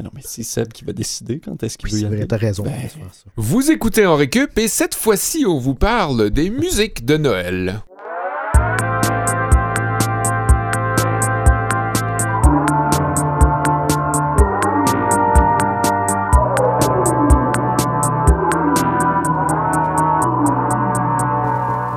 Mais non, mais c'est Seb qui va décider quand est-ce qu'il veut y c'est vrai, aller. t'as raison. Ben. Vous écoutez en récup et cette fois-ci, on vous parle des musiques de Noël.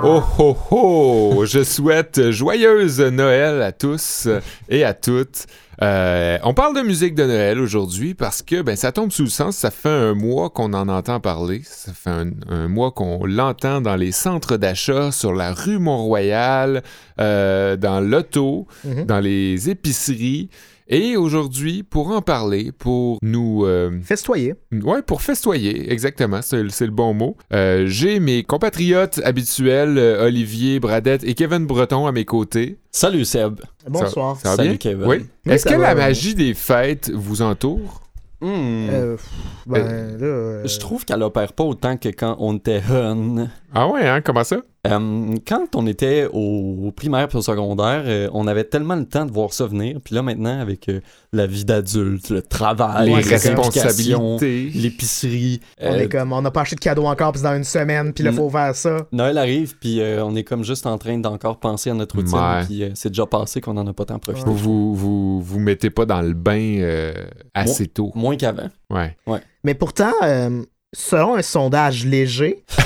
Oh oh oh! Je souhaite joyeuse Noël à tous et à toutes. Euh, on parle de musique de Noël aujourd'hui parce que ben, ça tombe sous le sens. Ça fait un mois qu'on en entend parler. Ça fait un, un mois qu'on l'entend dans les centres d'achat, sur la rue Mont-Royal, euh, dans l'auto, Mhm. dans les épiceries. Et aujourd'hui, pour en parler, pour nous... euh, Festoyer. Ouais, pour festoyer, exactement, c'est c'est le bon mot. Euh, J'ai mes compatriotes habituels, euh, Olivier Bradette et Kevin Breton à mes côtés. Salut Seb. Bonsoir. Ça Salut, bien? Kevin. Oui. Oui, Est-ce que va, la oui. magie des fêtes vous entoure? Pff, ben, là. euh, Je trouve qu'elle opère pas autant que quand on était jeune. Ah ouais, hein? Comment ça? Euh, quand on était au, primaire puis au secondaire, euh, on avait tellement le temps de voir ça venir. Puis là, maintenant, avec euh, la vie d'adulte, le travail, Les ouais, responsabilités. l'épicerie. On euh, est comme, on n'a pas acheté de cadeau encore, puis dans une semaine, puis là, Mm. faut faire ça. Noël arrive, puis euh, on est comme juste en train d'encore penser à notre routine. Ouais. Puis euh, c'est déjà passé qu'on en a pas tant profité. Vous, vous, vous, vous mettez pas dans le bain euh, assez tôt. Moins qu'avant. Ouais. Mais pourtant, euh, selon un sondage léger,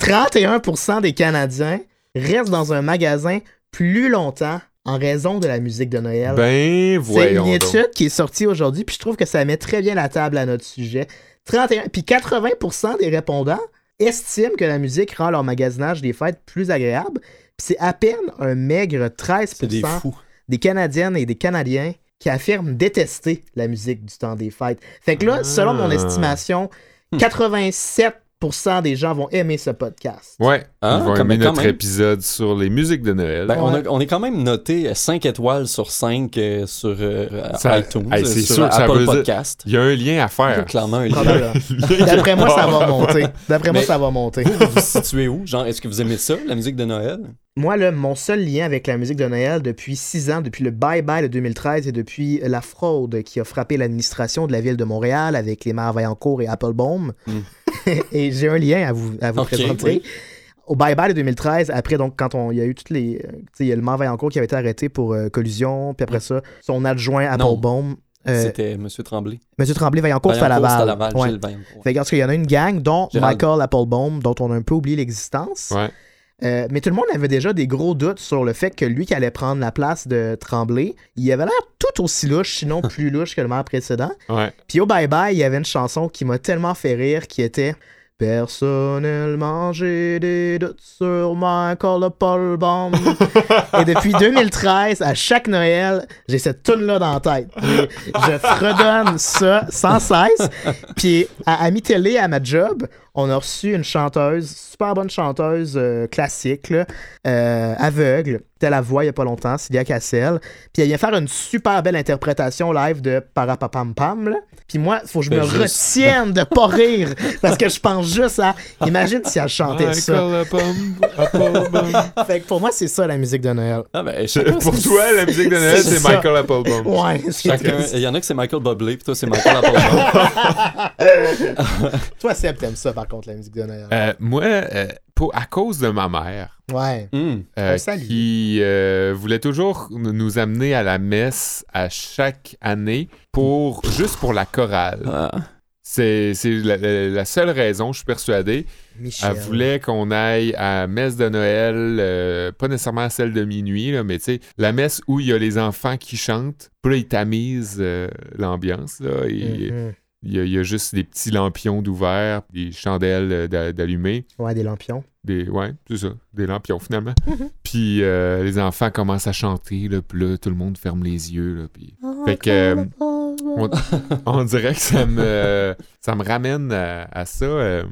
31% des Canadiens restent dans un magasin plus longtemps en raison de la musique de Noël. Ben, C'est voyons une donc. étude qui est sortie aujourd'hui, puis je trouve que ça met très bien la table à notre sujet. 31, puis 80% des répondants estiment que la musique rend leur magasinage des fêtes plus agréable. Puis c'est à peine un maigre 13% C'est des fous. des Canadiennes et des Canadiens qui affirment détester la musique du temps des fêtes. Fait que là, Ah. selon mon estimation, Hmm. 87% des gens vont aimer ce podcast. Ouais, Ah, ils vont comme- aimer notre même. épisode sur les musiques de Noël. Ben, on, Ouais. a- on est quand même noté 5 étoiles sur 5 euh, sur euh, Ça- iTunes, Hey, euh, c'est sur sûr que ça Apple Podcast. Il y a un lien à Il y a faire. clairement un lien. Probablement. D'après moi, ça va monter. D'après moi, ça va monter. Vous, vous vous situez où? Genre, est-ce que vous aimez ça, la musique de Noël? Moi, là, mon seul lien avec la musique de Noël depuis six ans, depuis le bye-bye de 2013 et depuis la fraude qui a frappé l'administration de la ville de Montréal avec les maires Vaillancourt et Applebaum. Mm. et j'ai un lien à vous, à vous Ok, présenter. oui. Au bye-bye de 2013, après, donc, quand on, il y a eu toutes les. euh, tu sais, il y a le maire Vaillancourt qui avait été arrêté pour euh, collusion, puis après ça, son adjoint. Applebaum. euh, C'était M. Tremblay. Monsieur Tremblay Vaillancourt, c'est à Vaillancourt, Laval. c'est à Laval, Ouais. Gilles Vaillancourt. Fait parce qu'il y en a une gang, dont Gérald. Michael Applebaum, dont on a un peu oublié l'existence. Ouais. Euh, mais tout le monde avait déjà des gros doutes sur le fait que lui qui allait prendre la place de Tremblay, il avait l'air tout aussi louche, sinon plus louche que le maire précédent. Ouais. Puis au Bye Bye, il y avait une chanson qui m'a tellement fait rire qui était Personnellement, j'ai des doutes sur Michael Applebaum. Et depuis 2013, à chaque Noël, j'ai cette tune-là dans la tête. Et je fredonne ça sans cesse. Puis à, à mi-télé, à ma job, on a reçu une chanteuse, super bonne chanteuse euh, classique, là, euh, aveugle. C'était la voix il y a pas longtemps, Sylvia Cassel. Puis elle vient faire une super belle interprétation live de Parapapam Pam. là. Puis moi, faut que je me Fais juste- retienne de pas rire parce que je pense juste à. Imagine si elle chantait ça. Michael Applebaum, Applebaum. Fait que pour moi, c'est ça la musique de Noël. Ah ben, Pour toi, la musique de Noël, C'est. Michael Applebaum. Ouais, c'est chacun- il y en a que c'est Michael Bublé, puis toi, c'est Michael Applebaum. Toi, Seb, t'aimes ça par contre, la musique de Noël. Euh, moi, euh, pour, à cause de ma mère, Ouais. Hum. euh, qui euh, voulait toujours nous amener à la messe à chaque année pour juste pour la chorale. Ah. C'est c'est la, la- la seule raison, je suis persuadé. Michel. Elle voulait qu'on aille à la messe de Noël, euh, pas nécessairement celle de minuit, là, mais tu sais, la messe où il y a les enfants qui chantent, puis là, ils tamisent euh, l'ambiance. là, et. Il y, a- il y a juste des petits lampions d'ouvert, des chandelles euh, d'a- d'allumées. Ouais, des lampions. Des, ouais, c'est ça, des lampions finalement. Puis euh, les enfants commencent à chanter, là, puis là, tout le monde ferme les yeux. Là, puis... Fait que euh, on, on dirait que ça me, ça me ramène à, à ça, euh,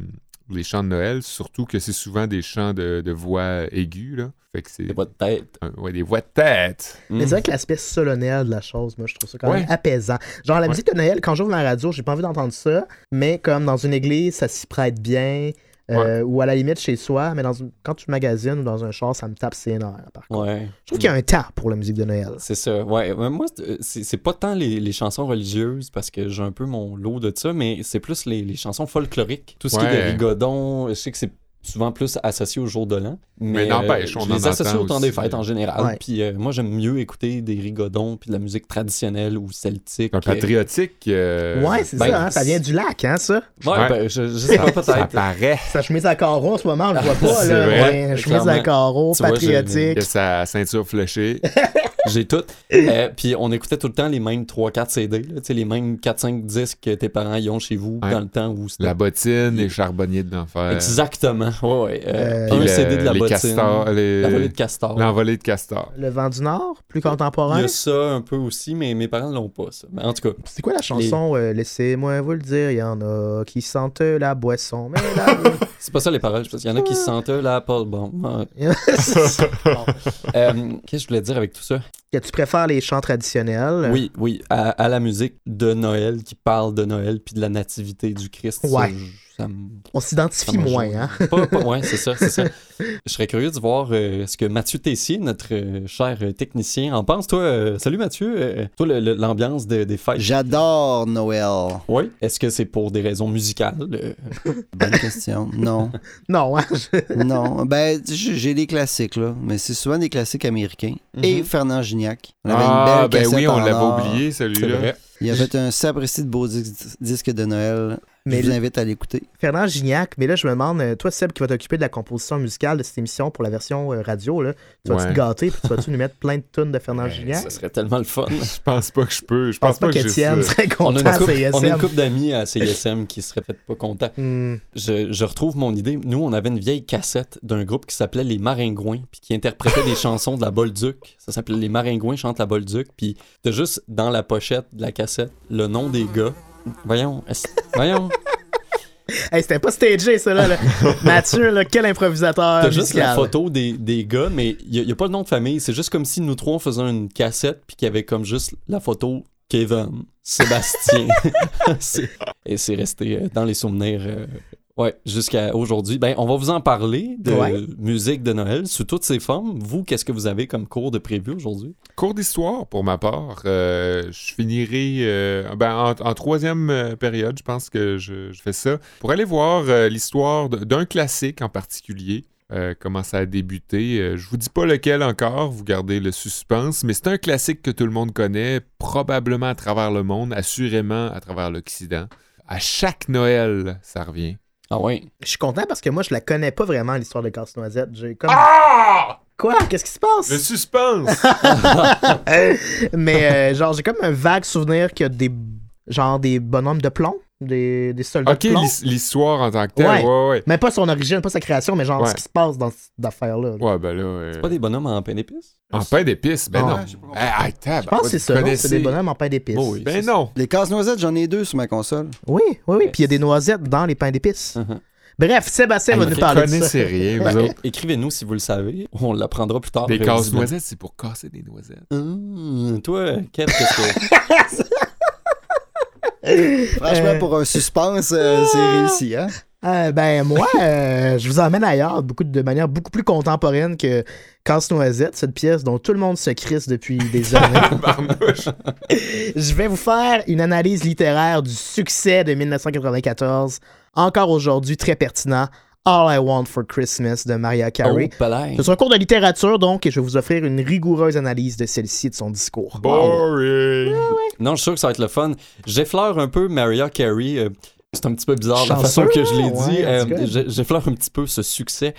les chants de Noël, surtout que c'est souvent des chants de, de voix aiguës. Là. Fait que c'est C'est pas de tête. un- ouais, des voix de tête. Mais c'est vrai que l'aspect solennel de la chose, moi, je trouve ça quand Ouais. même apaisant. Genre, la Ouais. musique de Noël, quand j'ouvre ma radio, j'ai pas envie d'entendre ça, mais comme dans une église, ça s'y prête bien. Euh, ou à la limite chez soi, mais dans une- quand tu magasines ou dans un char, ça me tape ses nerfs. Par contre. Ouais. Je trouve qu'il y a un temps pour la musique de Noël. C'est ça, ouais. Moi, c'est- c'est pas tant les, les chansons religieuses, parce que j'ai un peu mon lot de ça, mais c'est plus les, les chansons folkloriques. Tout ce qui est des rigodons, je sais que c'est souvent plus associé au jour de l'an. Mais Mais, n'empêche, euh, on je en les associe au temps des fêtes en général. Ouais. Puis euh, moi, j'aime mieux écouter des rigodons puis de la musique traditionnelle ou celtique. Un patriotique. euh, ouais, c'est ben, ça, hein, ça vient du lac, hein, ça? Ouais, Ouais. ben, je, je sais Ça, pas, ça peut-être. paraît. Sa chemise à carreaux en ce moment, on le voit pas, là. vrai. mais chemise à carreaux, vois, patriotique. a sa ceinture fléchée. J'ai tout. Euh, puis on écoutait tout le temps les mêmes 3-4 CD, là, tu sais, les mêmes 4-5 disques que tes parents y ont chez vous Ouais. dans le temps où c'était. La bottine, les charbonniers de l'enfer. Exactement. Ouais, ouais. Euh, Euh, Puis un le- CD de la les bottine. castors, les- La volée de castor. L'envolée de castor. Le vent du Nord, plus Il contemporain. y a ça un peu aussi, mais mes parents l'ont pas, ça. Mais en tout cas, C'est quoi la chanson euh, Laissez-moi vous le dire, il y en a qui sentent la boisson, mais la... c'est pas ça les paroles. Il y en a qui se sentent là, pas bon. ouais. Bon. Euh, Qu'est-ce que je voulais dire avec tout ça? Que tu préfères les chants traditionnels? Oui, oui, à, à la musique de Noël qui parle de Noël puis de la nativité du Christ. Ouais. je- ça On s'identifie moins, hein? Pas- pas- ouais, c'est ça, c'est ça. Je serais curieux de voir euh, ce que Mathieu Tessier, notre euh, cher euh, technicien, en pense. Toi, euh, salut Mathieu. euh, toi, le- le- l'ambiance de- des fêtes. J'adore Noël. Oui. Est-ce que c'est pour des raisons musicales? euh? Bonne question. Non. Non, hein? je- Non. Ben, j'ai des classiques, là. Mais c'est souvent des classiques américains. Et Mhm. Fernand Gignac. On avait Ah, une belle ben oui, on l'avait or. oublié, C'est celui-là. vrai. Il a fait un sapristi de beau dis- disque de Noël. Mais Je vous invite à l'écouter. Fernand Gignac, mais là, je me demande, euh, toi, Seb, qui va t'occuper de la composition musicale de cette émission pour la version euh, radio, là, tu vas Ouais. te gâter puis tu vas-tu nous mettre plein de tunes de Fernand Ouais, Gignac? Ça serait tellement le fun. Je pense pas que je peux. Je Je pense pas que qu'Étienne serait On a, content une à couple, CSM. on a une couple d'amis à CSM qui seraient peut-être pas contents. Hmm. Je, je retrouve mon idée. Nous, on avait une vieille cassette d'un groupe qui s'appelait Les Maringouins, puis qui interprétait des chansons de la Bolduc. Ça s'appelait Les Maringouins chantent la Bolduc, puis t'as juste dans la pochette de la cassette le nom des gars. Voyons, voyons. Hey, c'était pas stagé, ça, là. là. Mathieu, là, quel improvisateur T'as juste la photo des, des gars, mais il n'y a, pas le nom de famille. C'est juste comme si nous trois on faisait une cassette, puis qu'il y avait comme juste la photo Kevin, Sébastien. Et c'est resté euh, dans les souvenirs. euh, Ouais, jusqu'à aujourd'hui. Ben, on va vous en parler de Ouais. musique de Noël sous toutes ses formes. Vous, qu'est-ce que vous avez comme cours de prévu aujourd'hui? Cours d'histoire pour ma part. Euh, je finirai euh, ben, en, en troisième euh, période, je pense que je, je fais ça, pour aller voir euh, l'histoire d'un classique en particulier. euh, comment ça a débuté. Euh, je vous dis pas lequel encore, vous gardez le suspense, mais c'est un classique que tout le monde connaît, probablement à travers le monde, assurément à travers l'Occident. À chaque Noël, ça revient. Ah ouais. Je suis content parce que moi, je la connais pas vraiment, l'histoire de Casse-Noisette. J'ai comme... Ah! Quoi? Qu'est-ce qui se passe? Le suspense! Mais euh, genre, j'ai comme un vague souvenir qu'il y a des genre des bonhommes de plomb, des, des soldats ok, de plomb. l'his- l'histoire en tant que telle, Ouais. ouais, ouais. Mais pas son origine, pas sa création, mais genre Ouais. ce qui se passe dans cette affaire-là. là. Ouais, ben là. euh, C'est pas des bonhommes en pain d'épices? En pain d'épices, ben Ah. non. Tab, Je pense que c'est ça, non? c'est des bonhommes en pain d'épices. Oh oui. Ben non. Les casse-noisettes, j'en ai deux sur ma console. Oui, oui, oui. Puis il y a des noisettes dans les pains d'épices. Mhm. Bref, Sébastien va nous parler de ça. connaissez rien, vous Ben, autres. Écrivez-nous si vous le savez. On l'apprendra plus tard. Des euh, casse-noisettes, c'est pour casser des noisettes. Hum, toi, qu'est-ce que. Franchement, Euh. pour un suspense, euh, c'est réussi, hein? Euh, ben moi, euh, je vous emmène ailleurs beaucoup, de manière beaucoup plus contemporaine que Casse-Noisette, cette pièce dont tout le monde se crisse depuis des années. Je vais vous faire une analyse littéraire du succès de 1994, encore aujourd'hui très pertinent, All I Want for Christmas de Mariah Carey. Oh. C'est un cours de littérature donc et je vais vous offrir une rigoureuse analyse de celle-ci et de son discours. Boring. Non, je suis sûr que ça va être le fun. J'effleure un peu Mariah Carey. euh, c'est un petit peu bizarre la Chanceux, façon que je l'ai ouais, dit. Euh, J'effleure un petit peu ce succès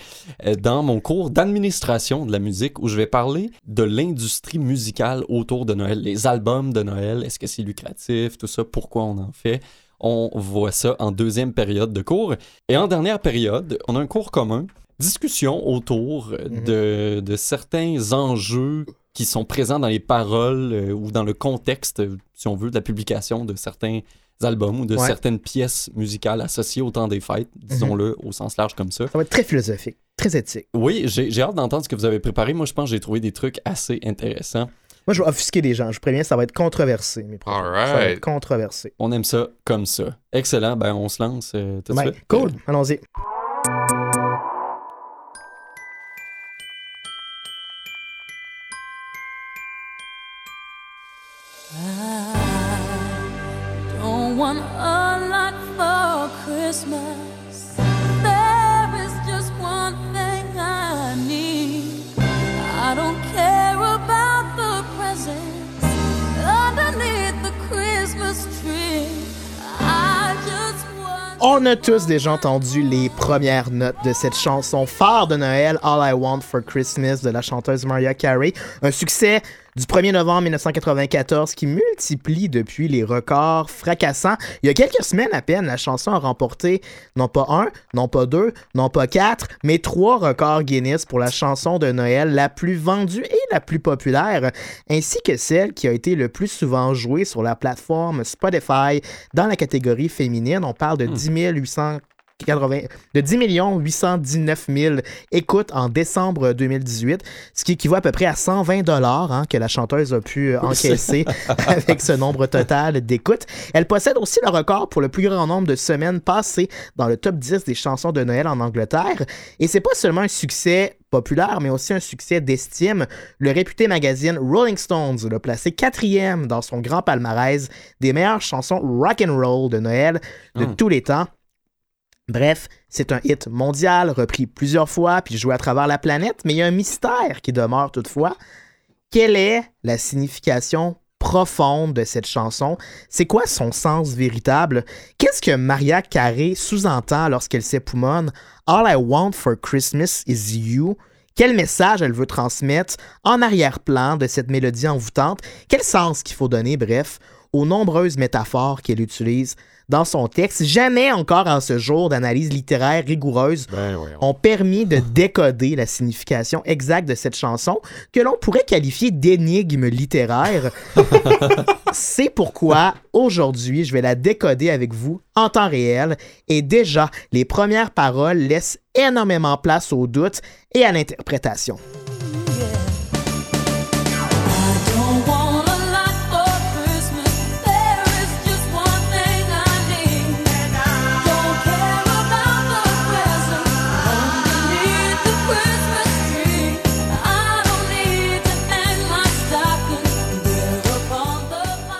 euh, dans mon cours d'administration de la musique où je vais parler de l'industrie musicale autour de Noël. Les albums de Noël, est-ce que c'est lucratif, tout ça, pourquoi on en fait. On voit ça en deuxième période de cours. Et en dernière période, on a un cours commun, discussion autour Mhm. de, de certains enjeux qui sont présents dans les paroles euh, ou dans le contexte, si on veut, de la publication de certains albums ou de Ouais. certaines pièces musicales associées au temps des fêtes, disons-le au sens large comme ça. Ça va être très philosophique, très éthique. Oui, j'ai j'ai hâte d'entendre ce que vous avez préparé. Moi, je pense que j'ai trouvé des trucs assez intéressants. Moi, je vais offusquer les gens. Je vous préviens, ça va être controversé. Mes propos. Ça va être controversé. On aime ça comme ça. Excellent, ben on se lance euh, tout de Ouais, suite. cool. Allons-y. On a tous déjà entendu les premières notes de cette chanson phare de Noël, All I Want for Christmas de la chanteuse Mariah Carey. Un succès du 1er novembre 1994 qui multiplie depuis les records fracassants. Il y a quelques semaines à peine, la chanson a remporté non pas un, non pas deux, non pas quatre, mais trois records Guinness pour la chanson de Noël la plus vendue et la plus populaire, ainsi que celle qui a été le plus souvent jouée sur la plateforme Spotify dans la catégorie féminine. On parle de 10 800 80 de 10 819 000 écoutes en décembre 2018, ce qui équivaut à peu près à 120 dollars hein, que la chanteuse a pu euh, encaisser avec ce nombre total d'écoutes. Elle possède aussi le record pour le plus grand nombre de semaines passées dans le top 10 des chansons de Noël en Angleterre. Et c'est pas seulement un succès populaire, mais aussi un succès d'estime. Le réputé magazine Rolling Stones l'a placé quatrième dans son grand palmarès des meilleures chansons rock and roll de Noël de Hmm. tous les temps. Bref, c'est un hit mondial, repris plusieurs fois, puis joué à travers la planète, mais il y a un mystère qui demeure toutefois. Quelle est la signification profonde de cette chanson? C'est quoi son sens véritable? Qu'est-ce que Maria Carey sous-entend lorsqu'elle s'époumonne? All I want for Christmas is you? Quel message elle veut transmettre en arrière-plan de cette mélodie envoûtante? Quel sens qu'il faut donner, bref, aux nombreuses métaphores qu'elle utilise dans son texte? Jamais encore en ce jour d'analyse littéraire rigoureuse Ben ouais. ont permis de décoder la signification exacte de cette chanson que l'on pourrait qualifier d'énigme littéraire. C'est pourquoi aujourd'hui, je vais la décoder avec vous en temps réel et déjà, les premières paroles laissent énormément place au doute et à l'interprétation.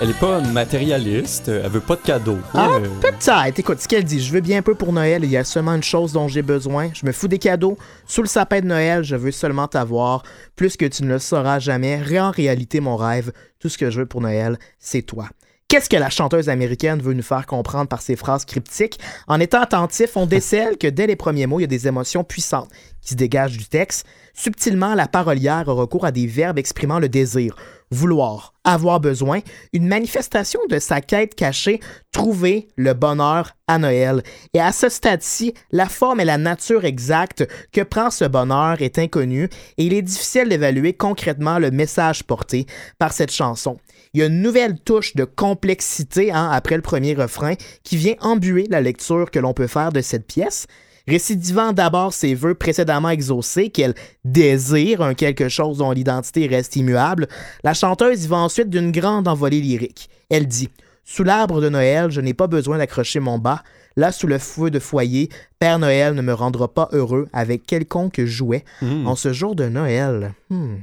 Elle est pas matérialiste, elle veut pas de cadeaux. Ah, Euh, peut-être. Écoute, ce qu'elle dit, je veux bien peu pour Noël, il y a seulement une chose dont j'ai besoin. Je me fous des cadeaux. Sous le sapin de Noël, je veux seulement t'avoir. Plus que tu ne le sauras jamais. En réalité, mon rêve, tout ce que je veux pour Noël, c'est toi. Qu'est-ce que la chanteuse américaine veut nous faire comprendre par ses phrases cryptiques? En étant attentif, on décèle que dès les premiers mots, il y a des émotions puissantes qui se dégagent du texte. Subtilement, la parolière a recours à des verbes exprimant le désir, vouloir, avoir besoin, une manifestation de sa quête cachée, trouver le bonheur à Noël. Et à ce stade-ci, la forme et la nature exacte que prend ce bonheur est inconnue et il est difficile d'évaluer concrètement le message porté par cette chanson. Il y a une nouvelle touche de complexité hein, après le premier refrain qui vient embuer la lecture que l'on peut faire de cette pièce. Récidivant d'abord ses vœux précédemment exaucés, qu'elle désire un quelque chose dont l'identité reste immuable, la chanteuse y va ensuite d'une grande envolée lyrique. Elle dit Sous l'arbre de Noël, je n'ai pas besoin d'accrocher mon bas. Là, sous le feu de foyer, Père Noël ne me rendra pas heureux avec quelconque jouet hmm. en ce jour de Noël. Hmm.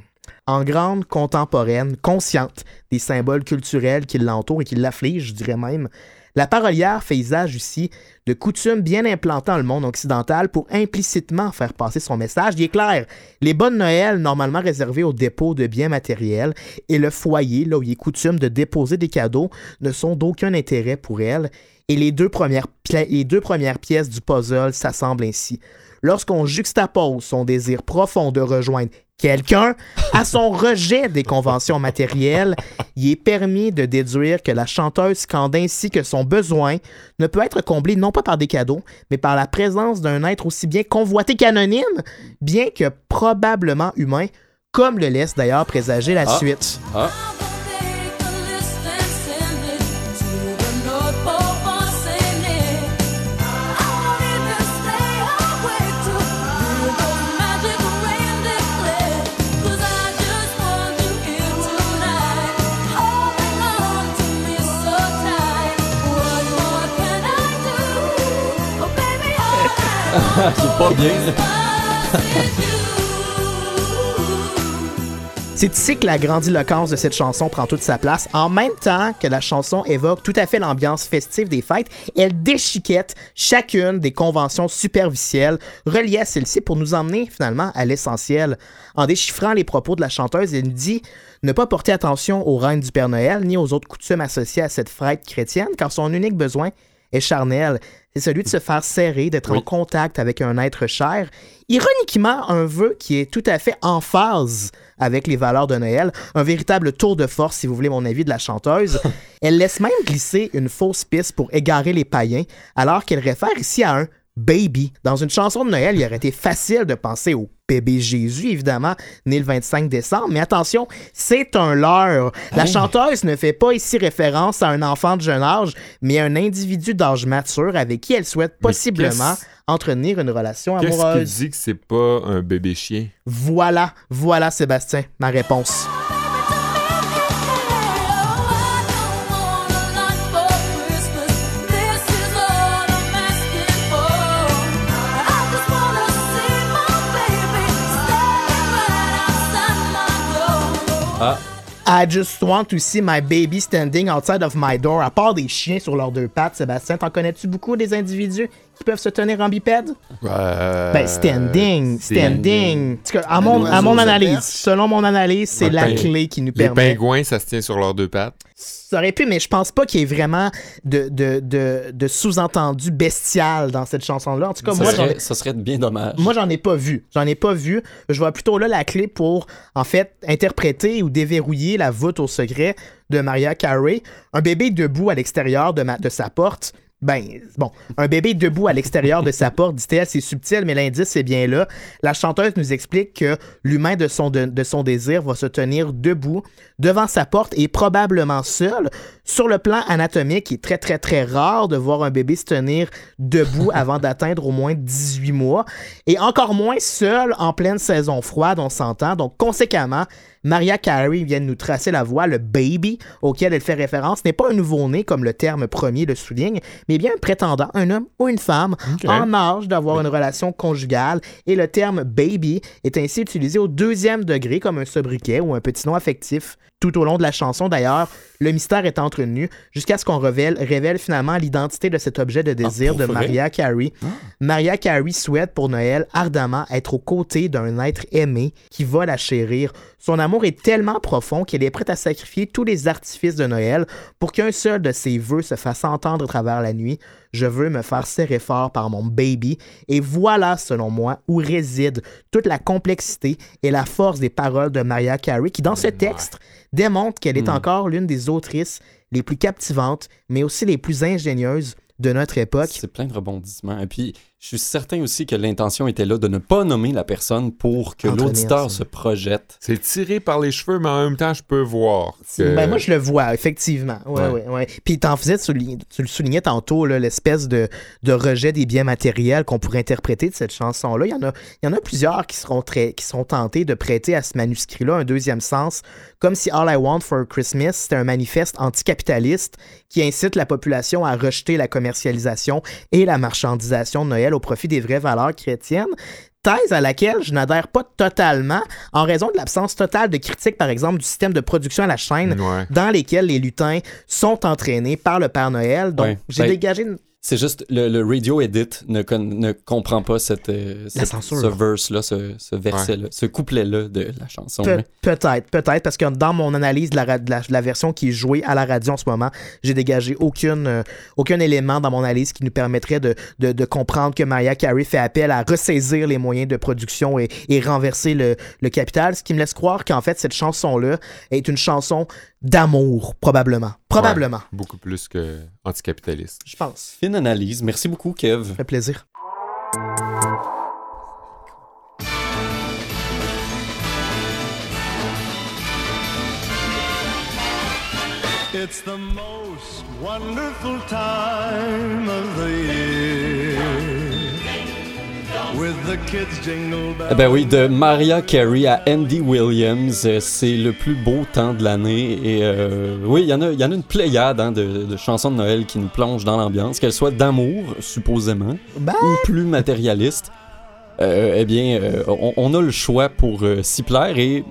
En grande contemporaine, consciente des symboles culturels qui l'entourent et qui l'affligent, je dirais même, la parolière fait usage ici de coutumes bien implantées dans le monde occidental pour implicitement faire passer son message. Il est clair, les bonnes Noël, normalement réservées au dépôt de biens matériels, et le foyer, là où il est coutume de déposer des cadeaux, ne sont d'aucun intérêt pour elle. Et les deux premières, les deux premières pièces du puzzle s'assemblent ainsi. Lorsqu'on juxtapose son désir profond de rejoindre quelqu'un à son rejet des conventions matérielles, il est permis de déduire que la chanteuse scande ainsi que son besoin ne peut être comblé non pas par des cadeaux, mais par la présence d'un être aussi bien convoité qu'anonyme, bien que probablement humain, comme le laisse d'ailleurs présager la Ah. suite. Ah, c'est pas bien. C'est ici que la grandiloquence de cette chanson prend toute sa place. En même temps que la chanson évoque tout à fait l'ambiance festive des fêtes, elle déchiquette chacune des conventions superficielles reliées à celle-ci pour nous emmener finalement à l'essentiel. En déchiffrant les propos de la chanteuse, elle nous dit ne pas porter attention aux reines du Père Noël ni aux autres coutumes associées à cette fête chrétienne, car son unique besoin est charnel. C'est celui de se faire serrer, d'être Oui. en contact avec un être cher. Ironiquement, un vœu qui est tout à fait en phase avec les valeurs de Noël, un véritable tour de force, si vous voulez mon avis, de la chanteuse. Elle laisse même glisser une fausse piste pour égarer les païens, alors qu'elle réfère ici à un baby. Dans une chanson de Noël, il aurait été facile de penser au bébé Jésus, évidemment, né le 25 décembre, mais attention, c'est un leurre. La chanteuse ne fait pas ici référence à un enfant de jeune âge, mais à un individu d'âge mature avec qui elle souhaite possiblement entretenir une relation Qu'est-ce qui amoureuse. dit que c'est pas un bébé chien? Voilà, voilà Sébastien, ma réponse. Ah, I just want to see my baby standing outside of my door. À part des chiens sur leurs deux pattes, Sébastien, t'en connais-tu beaucoup des individus qui peuvent se tenir en bipède? Euh, Ben, standing, standing. En tout cas, à mon, Les à mon analyse, selon mon analyse, c'est la ping- clé qui nous Les permet. pingouins, ça se tient sur leurs deux pattes. Ça aurait pu, mais je pense pas qu'il y ait vraiment de, de, de, de sous-entendu bestial dans cette chanson-là. En tout cas, ça, moi, serait, ça serait bien dommage. Moi, j'en ai pas vu. J'en ai pas vu. Je vois plutôt là la clé pour, en fait, interpréter ou déverrouiller la voûte au secret de Maria Carey. Un bébé debout à l'extérieur de, ma- de sa porte. Ben, bon, un bébé debout à l'extérieur de sa porte, dit-elle, c'est subtil, mais l'indice est bien là. La chanteuse nous explique que l'humain de son, de, de son désir va se tenir debout devant sa porte et probablement seul. Sur le plan anatomique, il est très, très, très rare de voir un bébé se tenir debout avant d'atteindre au moins 18 mois. Et encore moins seul en pleine saison froide, on s'entend. Donc, conséquemment, Maria Carey vient de nous tracer la voie. Le baby auquel elle fait référence n'est pas un nouveau-né, comme le terme premier le souligne, mais bien un prétendant, un homme ou une femme en âge d'avoir une relation conjugale. Et le terme baby est ainsi utilisé au deuxième degré comme un sobriquet ou un petit nom affectif. Tout au long de la chanson, d'ailleurs, le mystère est entretenu jusqu'à ce qu'on révèle, révèle finalement l'identité de cet objet de désir pour de? Maria Carey. Maria Carey souhaite pour Noël ardemment être aux côtés d'un être aimé qui va la chérir. Son amour est tellement profond qu'elle est prête à sacrifier tous les artifices de Noël pour qu'un seul de ses vœux se fasse entendre à travers la nuit. Je veux me faire serrer fort par mon baby. Et voilà, selon moi, où réside toute la complexité et la force des paroles de Maria Carey, qui, dans ce texte, démontre qu'elle est encore l'une des autrices les plus captivantes, mais aussi les plus ingénieuses de notre époque. C'est plein de rebondissements. Et puis, je suis certain aussi que l'intention était là de ne pas nommer la personne pour que l'auditeur se projette. C'est tiré par les cheveux, mais en même temps, je peux voir. que- Ben, moi, je le vois, effectivement. Ouais, Ouais. ouais, ouais. Puis, t'en faisais, tu le soulignais tantôt, l'espèce de, de rejet des biens matériels qu'on pourrait interpréter de cette chanson-là. Il y en a, il y en a plusieurs qui seront, très, qui seront tentés de prêter à ce manuscrit-là un deuxième sens, comme si All I Want for Christmas, c'était un manifeste anticapitaliste qui incite la population à rejeter la commercialisation et la marchandisation de Noël au profit des vraies valeurs chrétiennes thèse à laquelle je n'adhère pas totalement en raison de l'absence totale de critique, par exemple, du système de production à la chaîne Ouais. dans lesquels les lutins sont entraînés par le Père Noël. Donc, Ouais. j'ai Ben, dégagé une... C'est juste, le, le radio edit ne, con- ne comprend pas cette, euh, cette- ce verse-là, ce, ce verset-là, ce couplet-là de la chanson. Pe- là. peut-être, peut-être, parce que dans mon analyse de la, de la- de la version qui est jouée à la radio en ce moment, j'ai dégagé aucune, euh, aucun élément dans mon analyse qui nous permettrait de, de- de comprendre que Maria Carey fait appel à ressaisir les moyens de production et, et renverser le, le capital, ce qui me laisse croire qu'en fait, cette chanson-là est une chanson d'amour, probablement. Probablement, Ouais, beaucoup plus que anticapitaliste. je pense. Fine analyse. Merci beaucoup, Kev. Ça fait plaisir. It's the most wonderful time of the year. Ben oui, de Maria Carey à Andy Williams, euh, c'est le plus beau temps de l'année. Et euh, oui, il y, en a- il y en a une pléiade hein, de, de chansons de Noël qui nous plongent dans l'ambiance, qu'elles soient d'amour, supposément, Ben, ou plus matérialistes. Euh, eh bien, euh, on, on a le choix pour euh, s'y plaire et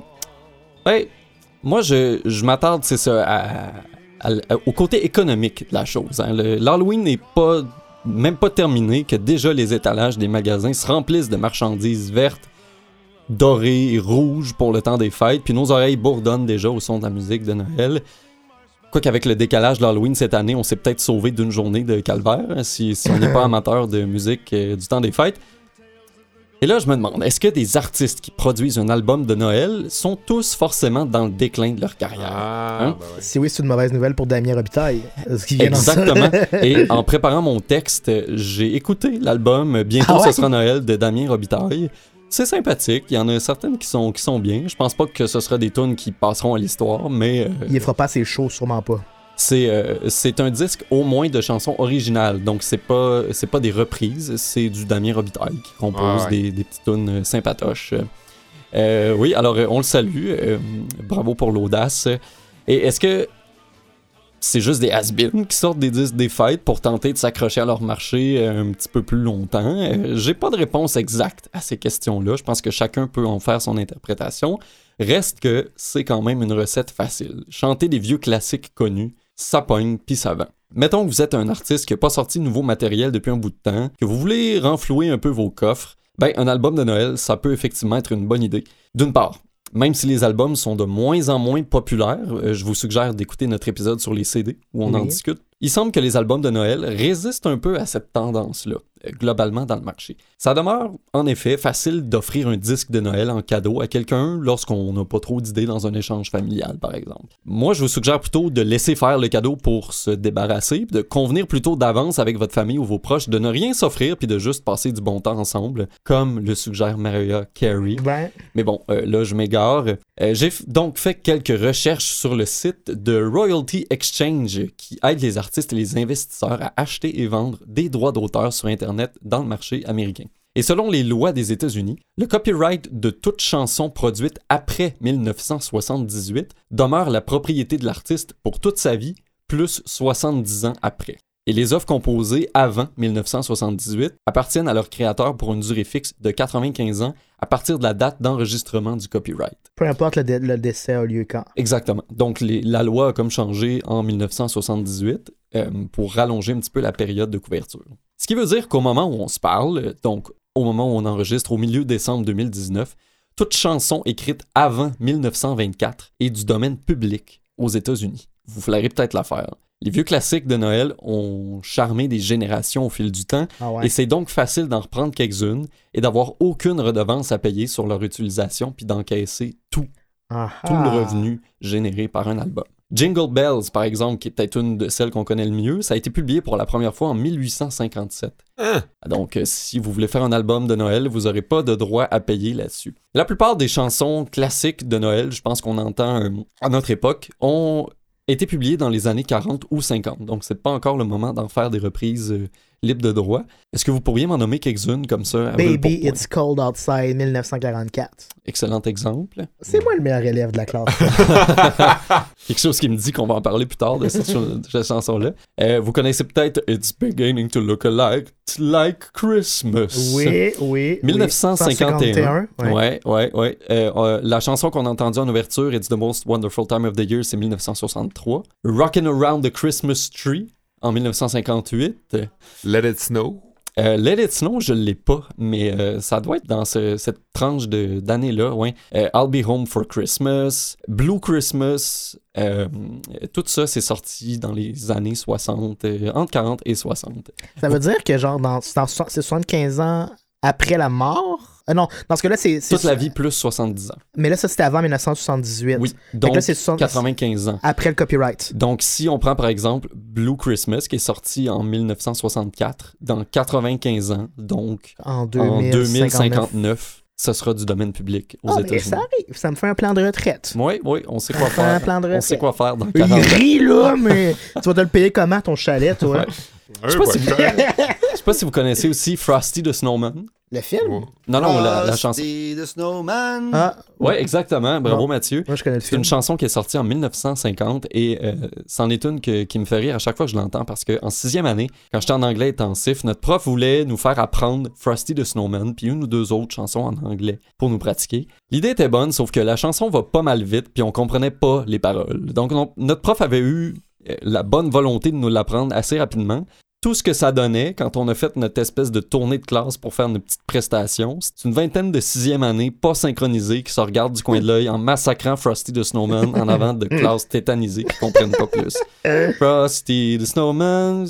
moi, je, je m'attarde, c'est ça, à- à- à- au côté économique de la chose. hein. L'Halloween n'est pas, même pas terminé, que déjà les étalages des magasins se remplissent de marchandises vertes, dorées et rouges pour le temps des fêtes, puis nos oreilles bourdonnent déjà au son de la musique de Noël. Quoi qu'avec le décalage de l'Halloween cette année, on s'est peut-être sauvé d'une journée de calvaire, hein, si, si on n'est pas amateur de musique euh, du temps des fêtes. Et là, je me demande, est-ce que des artistes qui produisent un album de Noël sont tous forcément dans le déclin de leur carrière? Ah, Hein? ben ouais. Si oui, c'est une mauvaise nouvelle pour Damien Robitaille. Ce qui vient. Exactement. Et en préparant mon texte, j'ai écouté l'album Bientôt Ah ouais? ce sera Noël de Damien Robitaille. C'est sympathique, il y en a certaines qui sont, qui sont bien. Je pense pas que ce sera des tunes qui passeront à l'histoire, mais euh, Il fera pas ses shows, sûrement pas. C'est euh, c'est un disque au moins de chansons originales. Donc c'est pas c'est pas des reprises, c'est du Damien Robitaille qui compose Ah ouais. des, des petites tunes euh, sympatoches. Euh, oui, alors euh, on le salue. euh, bravo pour l'audace. Et est-ce que c'est juste des has qui sortent des disques des fêtes pour tenter de s'accrocher à leur marché un petit peu plus longtemps? J'ai pas de réponse exacte à ces questions-là. Je pense que chacun peut en faire son interprétation. Reste que c'est quand même une recette facile. Chanter des vieux classiques connus, ça pogne pis ça vend. Mettons que vous êtes un artiste qui n'a pas sorti de nouveau matériel depuis un bout de temps, que vous voulez renflouer un peu vos coffres, ben un album de Noël, ça peut effectivement être une bonne idée. D'une part, même si les albums sont de moins en moins populaires, euh, je vous suggère d'écouter notre épisode sur les CD où on en discute. Il semble que les albums de Noël résistent un peu à cette tendance-là, globalement dans le marché. Ça demeure, en effet, facile d'offrir un disque de Noël en cadeau à quelqu'un lorsqu'on n'a pas trop d'idées dans un échange familial, par exemple. Moi, je vous suggère plutôt de laisser faire le cadeau pour se débarrasser, de convenir plutôt d'avance avec votre famille ou vos proches de ne rien s'offrir puis de juste passer du bon temps ensemble, comme le suggère Mariah Carey. Mais bon, euh, là, je m'égare. Euh, J'ai donc fait quelques recherches sur le site de Royalty Exchange qui aide les artistes et les investisseurs à acheter et vendre des droits d'auteur sur Internet dans le marché américain. Et selon les lois des États-Unis, le copyright de toute chanson produite après 1978 demeure la propriété de l'artiste pour toute sa vie, plus 70 ans après. Et les œuvres composées avant 1978 appartiennent à leur créateur pour une durée fixe de 95 ans à partir de la date d'enregistrement du copyright. peu importe le, dé- le décès a lieu quand. Exactement. Donc les- la loi a comme changé en 1978 euh, pour rallonger un petit peu la période de couverture. Ce qui veut dire qu'au moment où on se parle, donc au moment où on enregistre au milieu décembre 2019, toute chanson écrite avant 1924 est du domaine public aux États-Unis. Vous flairez peut-être l'affaire. Les vieux classiques de Noël ont charmé des générations au fil du temps Ah ouais. et c'est donc facile d'en reprendre quelques-unes et d'avoir aucune redevance à payer sur leur utilisation puis d'encaisser tout Ah, tout le ah. revenu généré par un album. Jingle Bells, par exemple, qui est peut-être une de celles qu'on connaît le mieux, ça a été publié pour la première fois en 1857. Hein? Donc, euh, si vous voulez faire un album de Noël, vous n'aurez pas de droit à payer là-dessus. La plupart des chansons classiques de Noël, je pense qu'on entend euh, à notre époque, ont été publiées dans les années 40 ou 50. Donc, c'est pas encore le moment d'en faire des reprises libres de droit. Est-ce que vous pourriez m'en nommer quelques-unes comme ça? Baby? It's Cold Outside 1944. Excellent exemple. C'est moi le meilleur élève de la classe. Quelque chose qui me dit qu'on va en parler plus tard de cette, chanson-là. Euh, vous connaissez peut-être It's beginning to look alike like Christmas. oui, oui. 1951. oui. Ouais. Ouais, ouais, ouais. Euh, euh, la chanson qu'on a entendue en ouverture, It's the Most Wonderful Time of the Year, c'est 1963. Rockin' Around the Christmas Tree en 1958. Let It Snow. Euh, Let It Snow, je l'ai pas, mais euh, ça doit être dans ce- cette tranche de- d'années-là, ouais. Euh, I'll Be Home for Christmas, Blue Christmas, euh, tout ça, c'est sorti dans les années 60, euh, entre 40 et 60. Ça veut dire que, genre, dans, dans so- c'est 75 ans après la mort? Euh, non, dans ce cas-là, c'est. Toute la vie plus 70 ans. Mais là, ça, c'était avant 1978. Oui, donc là, c'est 60 95 ans. Après le copyright. Donc, si on prend par exemple Blue Christmas, qui est sorti en 1964, dans 95 ans, donc En en 2059. 2059, ce sera du domaine public aux Ah, États-Unis. ça arrive. Ça me fait un plan de retraite. Oui, oui, on sait quoi Ça un faire. plan de On sait quoi faire dans Il 40 ans. rit, là, mais tu vas te le payer comment, ton chalet, toi? Ouais. Je sais pas si- sais pas si vous connaissez aussi Frosty the Snowman. Le film? Ouais. Non, non, la, la chanson. Frosty the Snowman. Ah, Ouais, exactement. Bravo, Non. Mathieu. moi je connais le C'est film. une chanson qui est sortie en 1950 et euh, c'en est une que- qui me fait rire à chaque fois que je l'entends parce qu'en sixième année, quand j'étais en anglais intensif, notre prof voulait nous faire apprendre Frosty the Snowman puis une ou deux autres chansons en anglais pour nous pratiquer. L'idée était bonne, sauf que la chanson va pas mal vite puis on comprenait pas les paroles. Donc on- notre prof avait eu euh, la bonne volonté de nous l'apprendre assez rapidement. Tout ce que ça donnait quand on a fait notre espèce de tournée de classe pour faire une petite prestation, c'est une vingtaine de sixième année pas synchronisés qui se regardent du coin de l'œil en massacrant Frosty the Snowman en avant de classes tétanisées qui comprennent pas plus. Frosty the Snowman,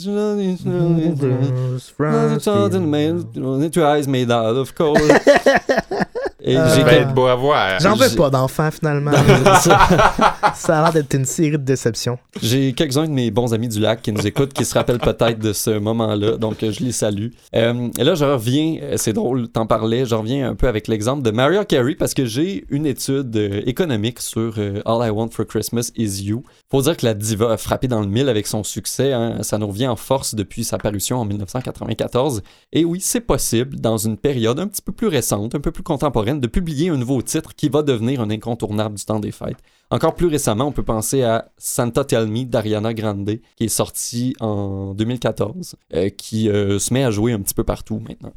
two eyes made out of coal. Et Euh, j'ai Ça va quel- être beau à voir. J'en veux pas d'enfant finalement. ça a l'air d'être une série de déceptions. J'ai quelques-uns de mes bons amis du lac qui nous écoutent, qui se rappellent peut-être de ce moment-là, donc euh, je les salue. Euh, et là, je reviens, euh, c'est drôle, t'en parlais, je reviens un peu avec l'exemple de Mariah Carey parce que j'ai une étude euh, économique sur euh, All I Want for Christmas Is You. Faut dire que la diva a frappé dans le mille avec son succès, hein. ça nous revient en force depuis sa parution en 1994. Et oui, c'est possible, dans une période un petit peu plus récente, un peu plus contemporaine, de publier un nouveau titre qui va devenir un incontournable du temps des fêtes. Encore plus récemment, on peut penser à Santa Tell Me d'Ariana Grande, qui est sorti en 2014, euh, qui euh, se met à jouer un petit peu partout maintenant.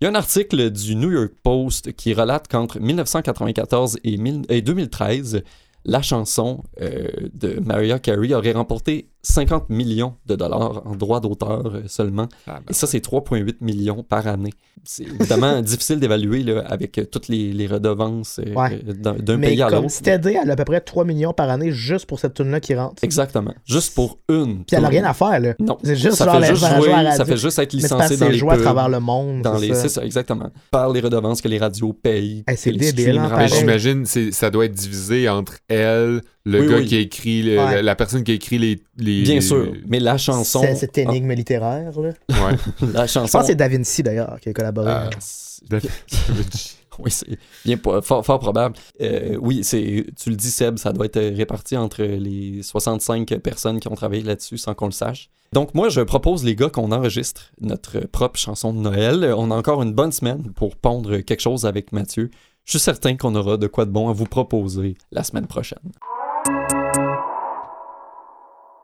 Il y a un article du New York Post qui relate qu'entre 1994 et, mille- et 2013, la chanson euh, de Mariah Carey aurait remporté 50 millions de dollars en droits d'auteur euh, seulement. Ah, ben. Et ça, c'est 3,8 millions par année. C'est évidemment difficile d'évaluer là, avec euh, toutes les, les redevances euh, Ouais. d'un d'un Mais pays à comme l'autre. Steady, elle a à peu près 3 millions par année juste pour cette tune là qui rentre. Exactement. Juste pour une. Puis elle a tune. rien à faire, là. Non. C'est juste ça fait juste jouer, jouer à la ça fait juste être que dans les joué à travers le monde. dans c'est les, ça. c'est ça, exactement. Par les redevances que les radios payent. Hey, c'est que les débile, hein, j'imagine c'est ça doit être divisé entre elle, le Oui, gars oui. qui a écrit, le- Ouais. la, la personne qui a écrit les. les- Bien sûr, mais la chanson. C'est cette énigme littéraire, là. Ah, ouais. Ah, la Je chanson. pense que c'est Da Vinci, d'ailleurs, qui a collaboré. Ah, c'est- oui, c'est bien fort, fort probable. Euh, oui, c'est tu le dis Seb, ça doit être euh, réparti entre les 65 personnes qui ont travaillé là-dessus sans qu'on le sache. Donc moi, je propose les gars qu'on enregistre notre propre chanson de Noël. Euh, On a encore une bonne semaine pour pondre quelque chose avec Mathieu. Je suis certain qu'on aura de quoi de bon à vous proposer la semaine prochaine.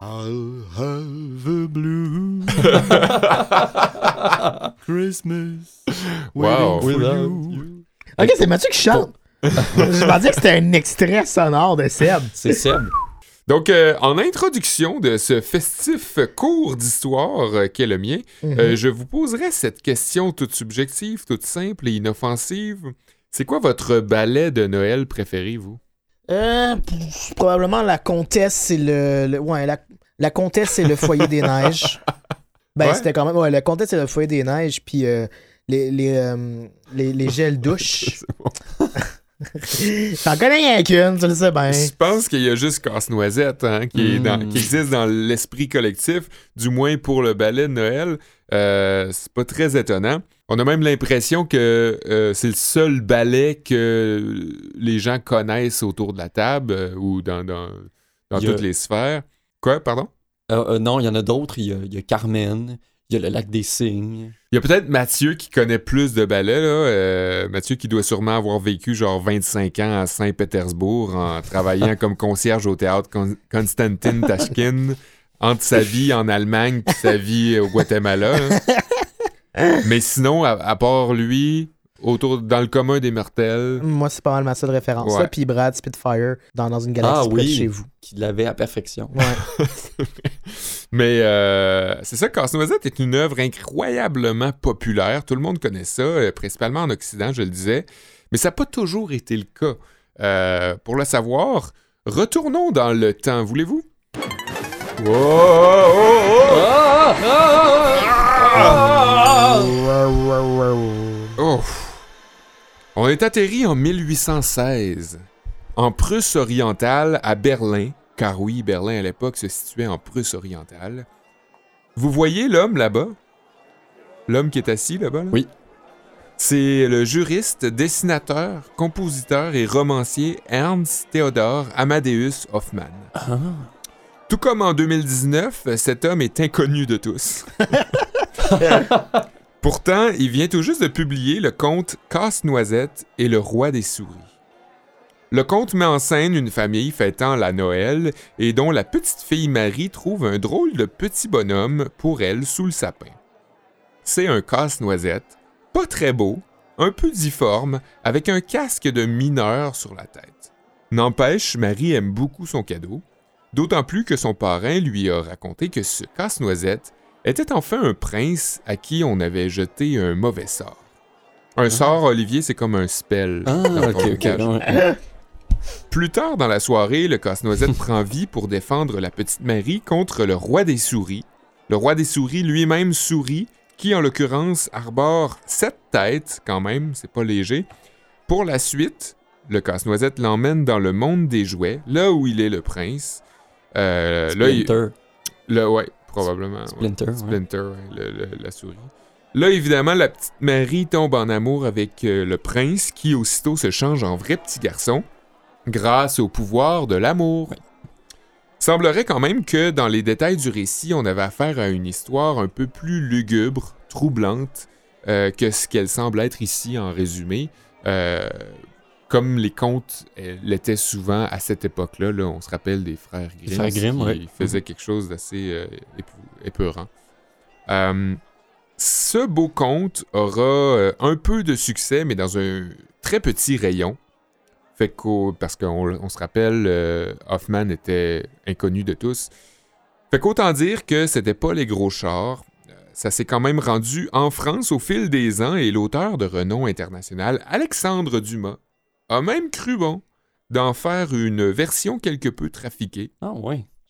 I'll have a blue Christmas Wow. waiting for Without you. Ok, c'est Mathieu qui chante. Je pensais que c'était un extrait sonore de Seb. C'est Seb. Donc, euh, en introduction de ce festif cours d'histoire euh, qu'est le mien, Mhm. euh, je vous poserai cette question toute subjective, toute simple et inoffensive. C'est quoi votre ballet de Noël préféré, vous? Euh, probablement la comtesse, c'est le, le- Ouais, la, la comtesse, c'est le foyer des neiges. Ben, Ouais? c'était quand même. Ouais, la comtesse, c'est le foyer des neiges, puis euh, les, les, euh, les, les gels douches. T'en connais rien qu'une, tu le sais bien. Je pense qu'il y a juste Casse-Noisette hein, qui, est dans- Mm. qui existe dans l'esprit collectif, du moins pour le ballet de Noël. Euh, c'est pas très étonnant. On a même l'impression que euh, c'est le seul ballet que les gens connaissent autour de la table euh, ou dans, dans, dans a- toutes les sphères. Quoi, pardon? Euh, euh, non, il y en a d'autres. Il y a, il y a Carmen, il y a le lac des cygnes. Il y a peut-être Mathieu qui connaît plus de ballets. Là. Euh, Mathieu qui doit sûrement avoir vécu genre 25 ans à Saint-Pétersbourg en travaillant comme concierge au théâtre Con- Konstantin Tashkin entre sa vie en Allemagne et sa vie au Guatemala. là. Mais sinon, à, à part lui, autour dans le commun des mortels, Moi, c'est pas mal ma seule référence. Ouais. Ça, puis Brad Spitfire dans, dans une galaxie Ah près de oui. chez vous. qui l'avait à perfection. Ouais. Mais euh, c'est ça, Casse-Noisette est une œuvre incroyablement populaire. Tout le monde connaît ça, euh, principalement en Occident, je le disais. Mais ça n'a pas toujours été le cas. Euh, pour le savoir, retournons dans le temps, voulez-vous? Oh. On est atterri en 1816, en Prusse orientale, à Berlin, car oui, Berlin à l'époque se situait en Prusse orientale. Vous voyez l'homme là-bas? L'homme qui est assis là-bas? là? Oui. C'est le juriste, dessinateur, compositeur et romancier Ernst Theodor Amadeus Hoffmann. Ah. Tout comme en 2019, cet homme est inconnu de tous. Pourtant, il vient tout juste de publier le conte Casse-Noisette et le roi des souris. Le conte met en scène une famille fêtant la Noël et dont la petite fille Marie trouve un drôle de petit bonhomme pour elle sous le sapin. C'est un casse-noisette, pas très beau, un peu difforme, avec un casque de mineur sur la tête. N'empêche, Marie aime beaucoup son cadeau, d'autant plus que son parrain lui a raconté que ce casse-noisette était enfin un prince à qui on avait jeté un mauvais sort. Un sort, Olivier, c'est comme un spell. Ah, ok, ok. Plus tard dans la soirée, le casse-noisette prend vie pour défendre la petite Marie contre le roi des souris. Le roi des souris lui-même sourit, qui en l'occurrence arbore sept têtes, quand même, c'est pas léger. Pour la suite, le casse-noisette l'emmène dans le monde des jouets, là où il est le prince. Euh, là, il- là, ouais, probablement. ouais. Splinter, ouais. Splinter, ouais, le- le- la souris. Là, évidemment, la petite Marie tombe en amour avec euh, le prince qui aussitôt se change en vrai petit garçon grâce au pouvoir de l'amour. Oui. Semblerait quand même que dans les détails du récit, on avait affaire à une histoire un peu plus lugubre, troublante euh, que ce qu'elle semble être ici en résumé. Euh, comme les contes euh, l'étaient souvent à cette époque-là, là, on se rappelle des frères Grimm, frères Grimm, qui ouais. faisaient quelque chose d'assez euh, épeurant. Euh, ce beau conte aura euh, un peu de succès, mais dans un très petit rayon. Fait qu'au- parce qu'on on se rappelle, euh, Hoffman était inconnu de tous. Fait qu'autant dire que c'était pas les gros chars. Ça s'est quand même rendu en France au fil des ans et l'auteur de renom international, Alexandre Dumas, a même cru bon d'en faire une version quelque peu trafiquée. Ah,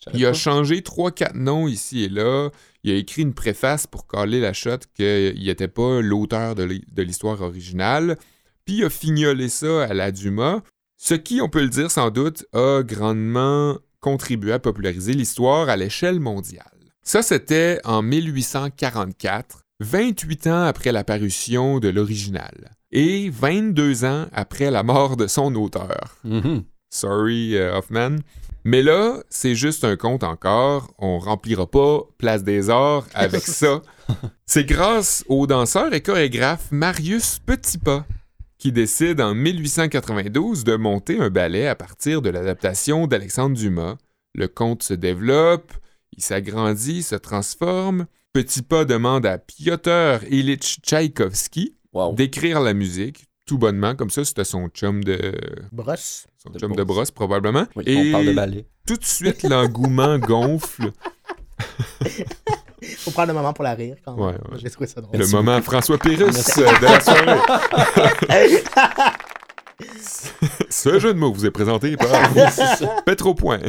savais Il a pas. changé 3-4 noms ici et là. Il a écrit une préface pour caler la shot qu'il n'était pas l'auteur de l'hi- de l'histoire originale. Puis il a fignolé ça à la Dumas. Ce qui, on peut le dire sans doute, a grandement contribué à populariser l'histoire à l'échelle mondiale. Ça, c'était en 1844, 28 ans après la parution de l'original, et 22 ans après la mort de son auteur. Mhm. Sorry, euh, Hoffman. Mais là, c'est juste un conte encore. On remplira pas Place des Arts avec ça. C'est grâce au danseur et chorégraphe Marius Petitpas qui décide en 1892 de monter un ballet à partir de l'adaptation d'Alexandre Dumas. Le conte se développe, il s'agrandit, se transforme. Petitpas demande à Piotr Ilyich Tchaïkovski Wow. d'écrire la musique, tout bonnement, comme ça, c'était son chum de, Brosse. son De chum de brosse. probablement. Oui, Et on parle de ballet. tout de suite, l'engouement gonfle. Faut prendre le moment pour la rire quand même. Ouais, ouais. J'ai trouvé ça drôle. le moment François Pérus euh, de la soirée. Ce jeu de mots vous est présenté par Petro Point.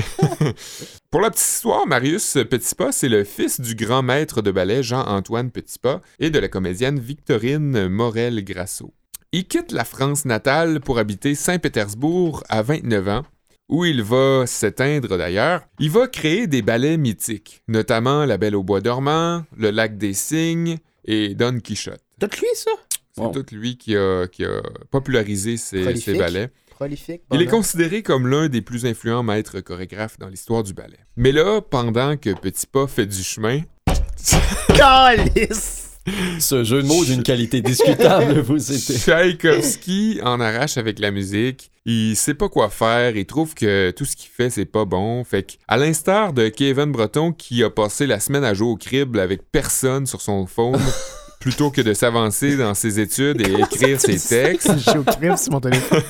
Pour la petite histoire, Marius Petitpas, c'est le fils du grand maître de ballet Jean-Antoine Petitpas et de la comédienne Victorine Morel-Grasso. Il quitte la France natale pour habiter Saint-Pétersbourg à 29 ans, où il va s'éteindre d'ailleurs. Il va créer des ballets mythiques, notamment La Belle au bois dormant, Le lac des cygnes et Don Quichotte. Tout lui, ça? C'est Wow. tout lui qui a, qui a popularisé ces ballets. Prolifique. Il est considéré comme l'un des plus influents maîtres chorégraphes dans l'histoire du ballet. Mais là, pendant que Petit Pas fait du chemin, Calice! Ce jeu de mots d'une qualité discutable, vous étiez. Tchaïkovski en arrache avec la musique. Il sait pas quoi faire. Il trouve que tout ce qu'il fait, c'est pas bon. Fait que, à l'instar de Kevin Breton qui a passé la semaine à jouer au crible avec personne sur son phone, plutôt que de s'avancer dans ses études et écrire ses textes, J'ai au crime sur mon téléphone?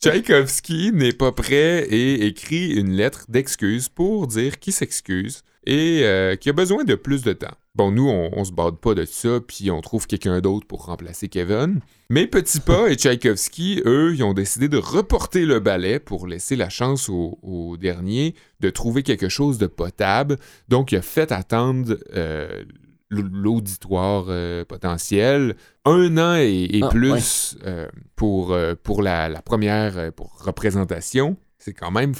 Tchaïkovski n'est pas prêt et écrit une lettre d'excuse pour dire qu'il s'excuse et euh, qu'il a besoin de plus de temps. Bon, nous, on, on se bade pas de ça, puis on trouve quelqu'un d'autre pour remplacer Kevin. Mais Petit Pas et Tchaïkovski, eux, ils ont décidé de reporter le ballet pour laisser la chance au, dernier de trouver quelque chose de potable. Donc, il a fait attendre euh, l'auditoire euh, potentiel un an et, et Ah, plus euh, pour, euh, pour la, la première pour représentation. C'est quand même,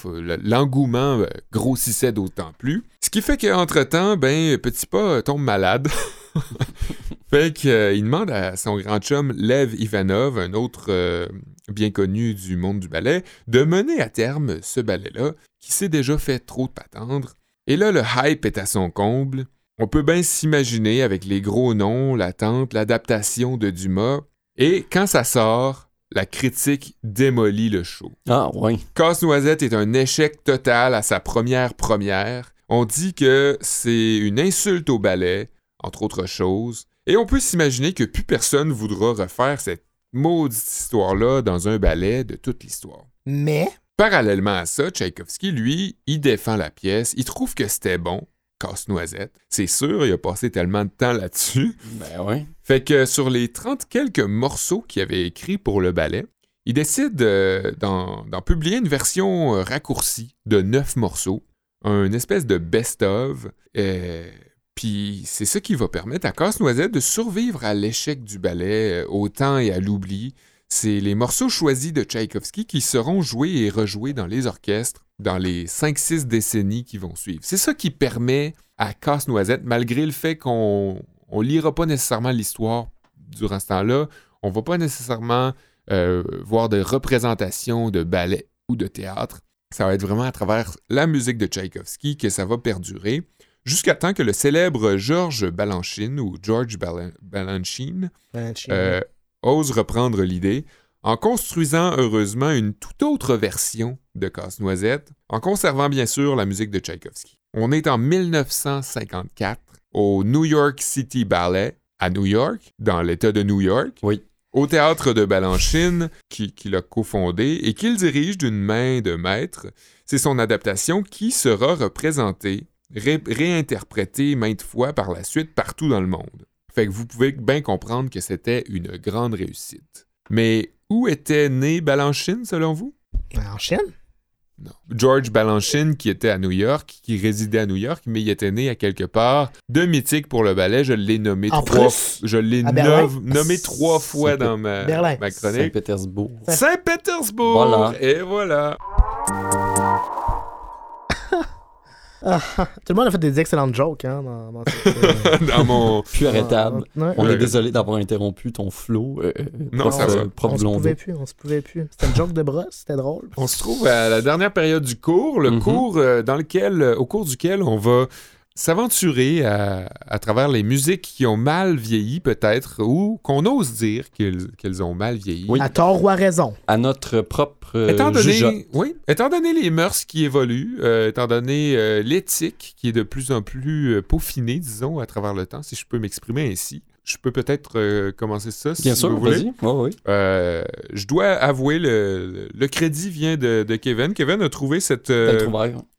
l'engouement grossissait d'autant plus. Ce qui fait qu'entre-temps, ben, Petit Pas tombe malade. fait qu'il demande à son grand chum Lev Ivanov, un autre bien connu du monde du ballet, de mener à terme ce ballet-là, qui s'est déjà fait trop de patendre. Et là, le hype est à son comble. On peut bien s'imaginer avec les gros noms, l'attente, l'adaptation de Dumas. Et quand ça sort, la critique démolit le show. Ah, ouais. Casse-Noisette est un échec total à sa première première. On dit que c'est une insulte au ballet, entre autres choses. Et on peut s'imaginer que plus personne voudra refaire cette maudite histoire-là dans un ballet de toute l'histoire. Mais, Parallèlement à ça, Tchaïkovski, lui, il défend la pièce, il trouve que c'était bon, Casse-Noisette. C'est sûr, il a passé tellement de temps là-dessus. Ben ouais. Fait que sur les 30 quelques morceaux qu'il avait écrits pour le ballet, il décide euh, d'en d'en publier une version euh, raccourcie de 9 morceaux, un espèce de best-of. euh, Puis c'est ça qui va permettre à Casse-Noisette de survivre à l'échec du ballet, au temps et à l'oubli. C'est les morceaux choisis de Tchaïkovski qui seront joués et rejoués dans les orchestres dans les 5-6 décennies qui vont suivre. C'est ça qui permet à Casse-Noisette, malgré le fait qu'on on lira pas nécessairement l'histoire durant ce temps-là, on va pas nécessairement euh, voir de représentations de ballet ou de théâtre. Ça va être vraiment à travers la musique de Tchaïkovski que ça va perdurer, jusqu'à temps que le célèbre Georges Balanchine ou George Balan- Balanchine chez- euh, ose reprendre l'idée en construisant heureusement une toute autre version de Casse-Noisette, en conservant bien sûr la musique de Tchaïkovski. On est en 1954 au New York City Ballet à New York, dans l'État de New York, Oui. au théâtre de Balanchine, qui- qu'il a cofondé et qu'il dirige d'une main de maître. C'est son adaptation qui sera représentée, ré- réinterprétée maintes fois par la suite partout dans le monde. Fait que vous pouvez bien comprendre que c'était une grande réussite. Mais où était né Balanchine, selon vous? En Chine? Non. George Balanchine, qui était à New York, qui résidait à New York, mais il était né à quelque part de mythique pour le ballet. Je l'ai nommé En trois Prusse? Je l'ai nommé trois fois Saint- dans ma, Berlin. ma chronique. Saint-Pétersbourg. Saint-Pétersbourg! Voilà. Et voilà. Tout le monde a fait des excellentes jokes, hein, dans, dans cette, euh, dans mon... Plus arrêtable. Ouais. On Ouais. est désolé d'avoir interrompu ton flow. euh, Non, prof, ça va. euh, on se pouvait plus, on se pouvait plus. C'était une joke de brosse, c'était drôle. On se trouve à la dernière période du cours, le Mhm. cours euh, dans lequel, euh, au cours duquel on va s'aventurer à, à travers les musiques qui ont mal vieilli peut-être ou qu'on ose dire qu'elles ont mal vieilli. Oui. À tort ou à raison. À notre propre euh, Étant donné, jugeote. oui, étant donné les mœurs qui évoluent, euh, étant donné euh, l'éthique qui est de plus en plus euh, peaufinée, disons, à travers le temps, si je peux m'exprimer ainsi, je peux peut-être euh, commencer ça Bien si sûr, vous voulez. ouais. Euh, je dois avouer, le, le crédit vient de, de Kevin. Kevin a trouvé cette, euh,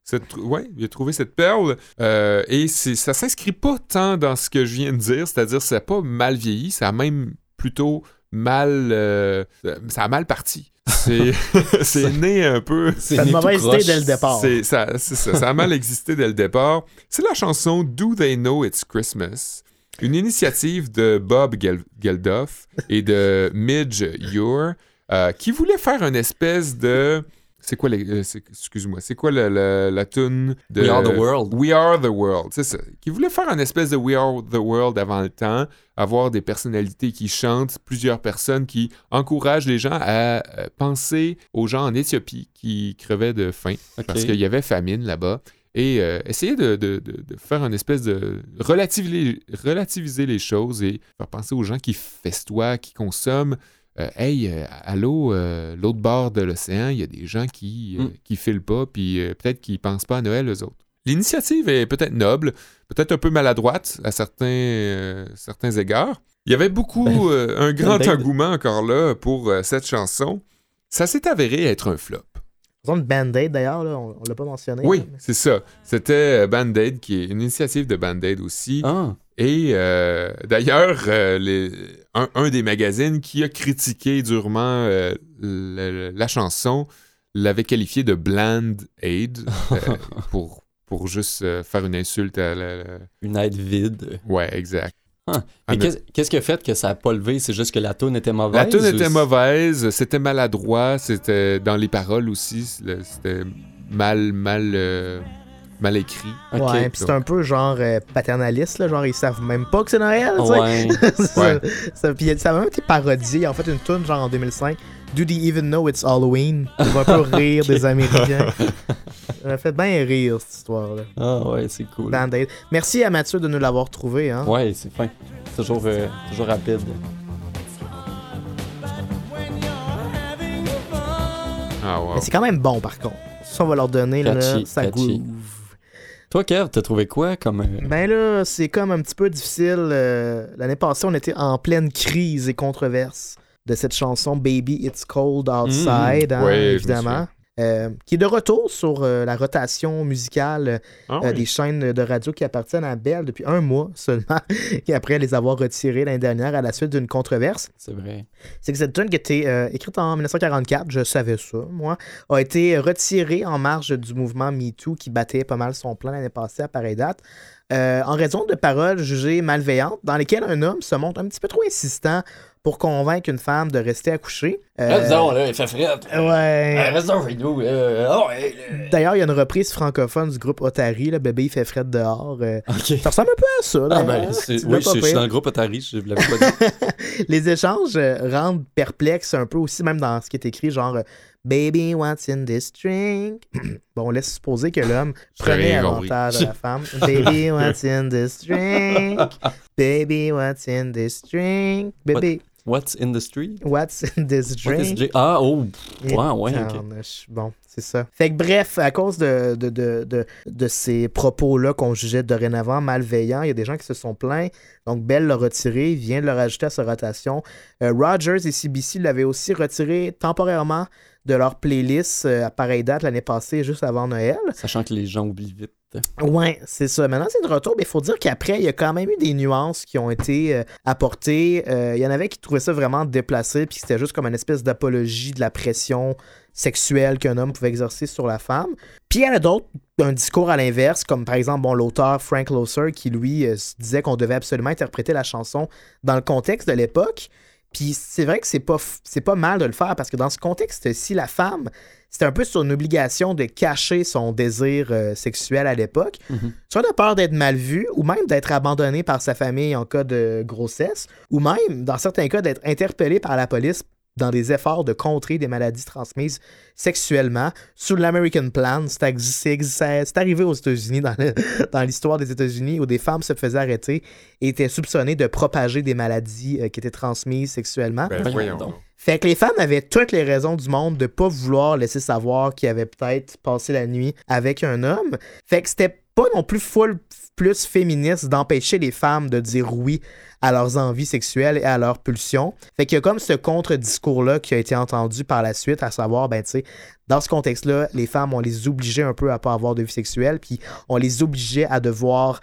cette, ouais, il a trouvé cette perle euh, et c'est, ça s'inscrit pas tant dans ce que je viens de dire, c'est-à-dire ça n'a pas mal vieilli, ça a même plutôt mal, euh, ça a mal parti. C'est, c'est né un peu. C'est une mauvaise idée dès le départ. C'est, ça, c'est ça, ça a mal existé dès le départ. C'est la chanson Do They Know It's Christmas, une initiative de Bob Gel- Geldof et de Midge Ure euh, qui voulait faire une espèce de. C'est quoi les. euh, excuse-moi, c'est quoi la, la, la tune de. We Are the World. We Are the World, c'est ça. Qui voulait faire une espèce de We Are the World avant le temps, avoir des personnalités qui chantent, plusieurs personnes qui encouragent les gens à euh, penser aux gens en Éthiopie qui crevaient de faim parce qu'il y avait famine là-bas. Et euh, essayer de, de- de- de faire une espèce de relativiser, relativiser les choses et faire penser aux gens qui festoient, qui consomment. Euh, hey, euh, allô, euh, l'autre bord de l'océan, il y a des gens qui euh, Mm. qui filent pas, puis peut-être qu'ils pensent pas à Noël, eux autres. L'initiative est peut-être noble, peut-être un peu maladroite à certains, certains égards. Il y avait beaucoup, euh, un grand ben- engouement encore là pour cette chanson. Ça s'est avéré être un flop. Une Band-Aid d'ailleurs, là, on, on l'a pas mentionné. Oui, mais- c'est ça. C'était euh, Band-Aid, qui est une initiative de Band-Aid aussi. Ah, Et euh, d'ailleurs, euh, un, un des magazines qui a critiqué durement euh, le- la chanson l'avait qualifié de Bland Aid euh, pour, pour juste euh, faire une insulte à la. la- une aide vide. Ouais, exact. Ah. Ah, Et mais- qu'est-ce qu'est-ce qui a fait que ça a pas levé? C'est juste que la tune était mauvaise? La tune était mauvaise, c'était maladroit, c'était dans les paroles aussi, c'était mal, mal, euh, mal écrit. Ouais, puis c'est un peu genre euh, paternaliste, là, genre ils savent même pas que c'est Noël, tu sais. Ouais. ça, Ouais. ça- puis ça a même été parodié, en fait, une tune genre en 2005 Do they even know it's Halloween? Pour un peu rire des Américains. Ça m'a fait bien rire, cette histoire-là. Ah ouais, c'est cool. Band-Aid. Merci à Mathieu de nous l'avoir trouvé. Hein? Ouais, c'est fin. Toujours, euh, toujours rapide. Ah, wow. Mais c'est quand même bon, par contre. Ça, on va leur donner, là, Catchy, ça catchy. groove. Toi, Kev, t'as trouvé quoi comme. euh, Ben là, c'est comme un petit peu difficile. euh, L'année passée, on était en pleine crise et controverse de cette chanson Baby It's Cold Outside, hein, Ouais, je me évidemment. euh, qui est de retour sur euh, la rotation musicale Ah, euh, oui. des chaînes de radio qui appartiennent à Bell depuis un mois seulement, et après les avoir retirées l'année dernière à la suite d'une controverse. C'est vrai. C'est que cette tune qui a été euh, écrite en 1944, je savais ça, moi, a été retirée en marge du mouvement MeToo qui battait pas mal son plan l'année passée à pareille date, euh, en raison de paroles jugées malveillantes dans lesquelles un homme se montre un petit peu trop insistant pour convaincre une femme de rester accouchée. Euh, là, il fait frette. ouais. Reste avec nous. D'ailleurs, il y a une reprise francophone du groupe Otari, le bébé il fait fret dehors. euh, Ok. ça ressemble un peu à ça. Ah d'ailleurs. ben, oui, je, je suis dans le groupe Atari, je l'avais pas dit. Les échanges euh, rendent perplexe un peu aussi, même dans ce qui est écrit, genre euh, Baby, what's in this drink? bon, on laisse supposer que l'homme prenait avantage de la femme. Baby, what's in this drink? Baby, what's in this drink? Baby, What's in the street? what's in this is drink? Ah, oh, Et ouais, ouais, ok. Bon, c'est ça. Fait que bref, à cause de, de, de, de, de ces propos-là qu'on jugeait dorénavant malveillants, il y a des gens qui se sont plaints. Donc Bell l'a retiré, il vient de le rajouter à sa rotation. Euh, Rogers et CBC l'avaient aussi retiré temporairement de leur playlist euh, à pareille date l'année passée, juste avant Noël. Sachant que les gens oublient vite. Ouais, c'est ça. Maintenant, c'est de retour, mais il faut dire qu'après, il y a quand même eu des nuances qui ont été euh, apportées. Euh, Il y en avait qui trouvaient ça vraiment déplacé, puis c'était juste comme une espèce d'apologie de la pression sexuelle qu'un homme pouvait exercer sur la femme. Puis il y en a d'autres, un discours à l'inverse, comme par exemple bon, l'auteur Frank Loesser, qui lui euh, disait qu'on devait absolument interpréter la chanson dans le contexte de l'époque. Puis c'est vrai que c'est pas, c'est pas mal de le faire parce que dans ce contexte-ci, la femme, c'était un peu son obligation de cacher son désir euh, sexuel à l'époque, Mhm. soit de peur d'être mal vue ou même d'être abandonnée par sa famille en cas de grossesse, ou même, dans certains cas, d'être interpellée par la police dans des efforts de contrer des maladies transmises sexuellement. Sous l'American Plan, c'est arrivé aux États-Unis, dans l'histoire des États-Unis, où des femmes se faisaient arrêter et étaient soupçonnées de propager des maladies euh, qui étaient transmises sexuellement. Ben, Voyons voyons donc. Fait que les femmes avaient toutes les raisons du monde de pas vouloir laisser savoir qu'ils avaient peut-être passé la nuit avec un homme. Fait que c'était pas non plus full plus féministe d'empêcher les femmes de dire oui à leurs envies sexuelles et à leurs pulsions. Fait qu'il y a comme ce contre-discours-là qui a été entendu par la suite, à savoir, ben tu sais, dans ce contexte-là, les femmes, on les obligeait un peu à pas avoir de vie sexuelle, puis on les obligeait à devoir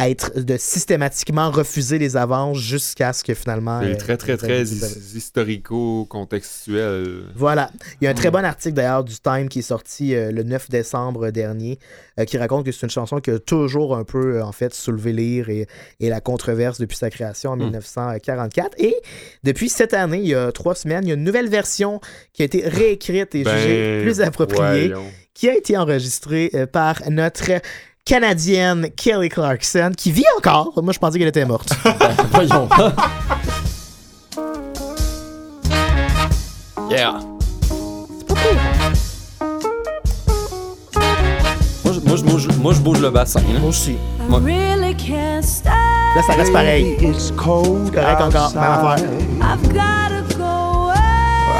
être de systématiquement refuser les avances jusqu'à ce que finalement C'est euh, très, très, très historico-contextuel. voilà. Il y a un très bon article d'ailleurs du Time qui est sorti euh, le 9 décembre dernier euh, qui raconte que c'est une chanson qui a toujours un peu en fait soulevé l'ire et, et la controverse depuis sa création en 1944. Et depuis cette année, il y a trois semaines, il y a une nouvelle version qui a été réécrite et jugée Ben, plus appropriée, voyons. qui a été enregistrée par notre Canadienne Kelly Clarkson, qui vit encore. Moi, je pensais qu'elle était morte. Ben, voyons. yeah. Moi, je, moi, je bouge, moi, je bouge le bassin. là. Moi aussi. I really can't stay. Là, ça reste pareil. It's cold C'est correct encore. Même affaire. I've gotta go away.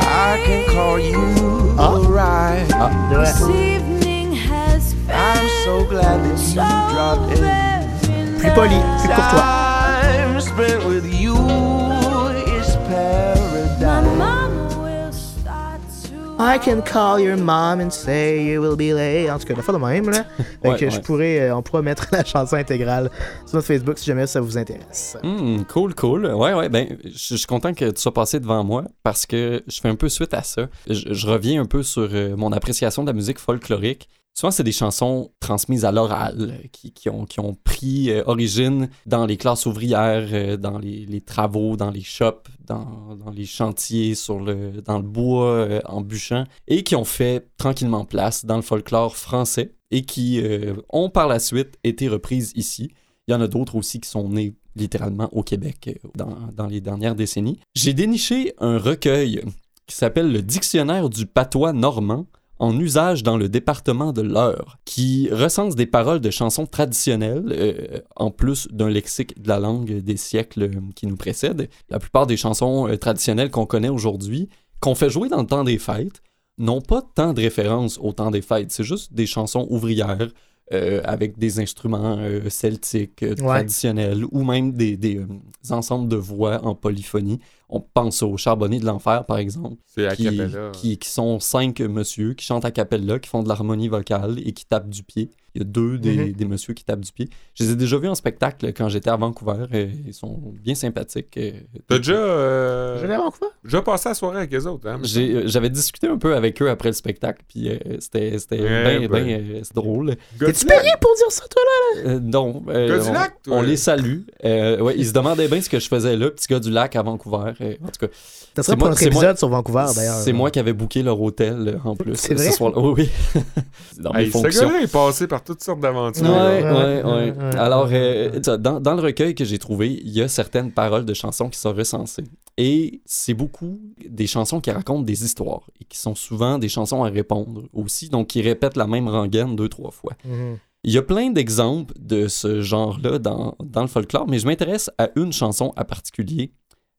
I can call you Ah. right. C'est so glad that you so dropped in. Plus poli, plus courtois. Time spent with you is My paradise. mama will start to I can call your mom and say you will be late. En tout cas, la fois de même, là. Fait Ouais, que je ouais. pourrais, euh, on pourra mettre la chanson intégrale sur notre Facebook si jamais ça vous intéresse. Hmm, cool, cool. Ouais, ouais, ben, je suis content que tu sois passé devant moi parce que je fais un peu suite à ça. Je, je reviens un peu sur euh, mon appréciation de la musique folklorique. Souvent, c'est des chansons transmises à l'oral euh, qui, ont, pris euh, origine dans les classes ouvrières, euh, dans les, travaux, dans les shops, dans, les chantiers, sur le, dans le bois, en bûchant, et qui ont fait tranquillement place dans le folklore français et qui ont par la suite été reprises ici. Il y en a d'autres aussi qui sont nés littéralement au Québec dans les dernières décennies. J'ai déniché un recueil qui s'appelle le Dictionnaire du patois normand en usage dans le département de l'Eure, qui recense des paroles de chansons traditionnelles, euh, en plus d'un lexique de la langue des siècles euh, qui nous précèdent. La plupart des chansons euh, traditionnelles qu'on connaît aujourd'hui, qu'on fait jouer dans le temps des fêtes, n'ont pas tant de références au temps des fêtes. C'est juste des chansons ouvrières euh, avec des instruments euh, celtiques euh, traditionnels ou même des, des, euh, ensembles de voix en polyphonie. On pense au Charbonnier de l'Enfer, par exemple, qui, qui, qui sont cinq monsieur qui chantent a cappella, qui font de l'harmonie vocale et qui tapent du pied. Il y a deux des, Mhm. des messieurs qui tapent du pied. Je les ai déjà vus en spectacle quand j'étais à Vancouver. et ils sont bien sympathiques. euh, T'as déjà, euh, Je vais à Vancouver? déjà passé la soirée avec les autres, hein? j'ai- euh, J'avais discuté un peu avec eux après le spectacle, puis euh, c'était c'était Ouais, bien ben. bien, euh, c'est drôle. T'es-tu payé pour dire ça, toi, là? Euh, non, euh, Gars du on, lac, toi? on les salue. Euh, ouais, ils se demandaient bien ce que je faisais là, petit gars du lac à Vancouver. euh, en tout cas, Ça pour notre moi- sur Vancouver, d'ailleurs. c'est moi qui avais booké leur hôtel euh, en plus. C'est euh, vrai? Ce. Oui, oui. C'est dans mes Hey, ce fonctions. gars-là est passé par toutes sortes d'aventures. Ouais, ouais, Ouais. Alors, euh, dans, dans le recueil que j'ai trouvé, il y a certaines paroles de chansons qui sont recensées. Et c'est beaucoup des chansons qui racontent des histoires et qui sont souvent des chansons à répondre aussi, donc qui répètent la même rengaine deux, trois fois. Mhm. Il y a plein d'exemples de ce genre-là dans, dans le folklore, mais je m'intéresse à une chanson en particulier,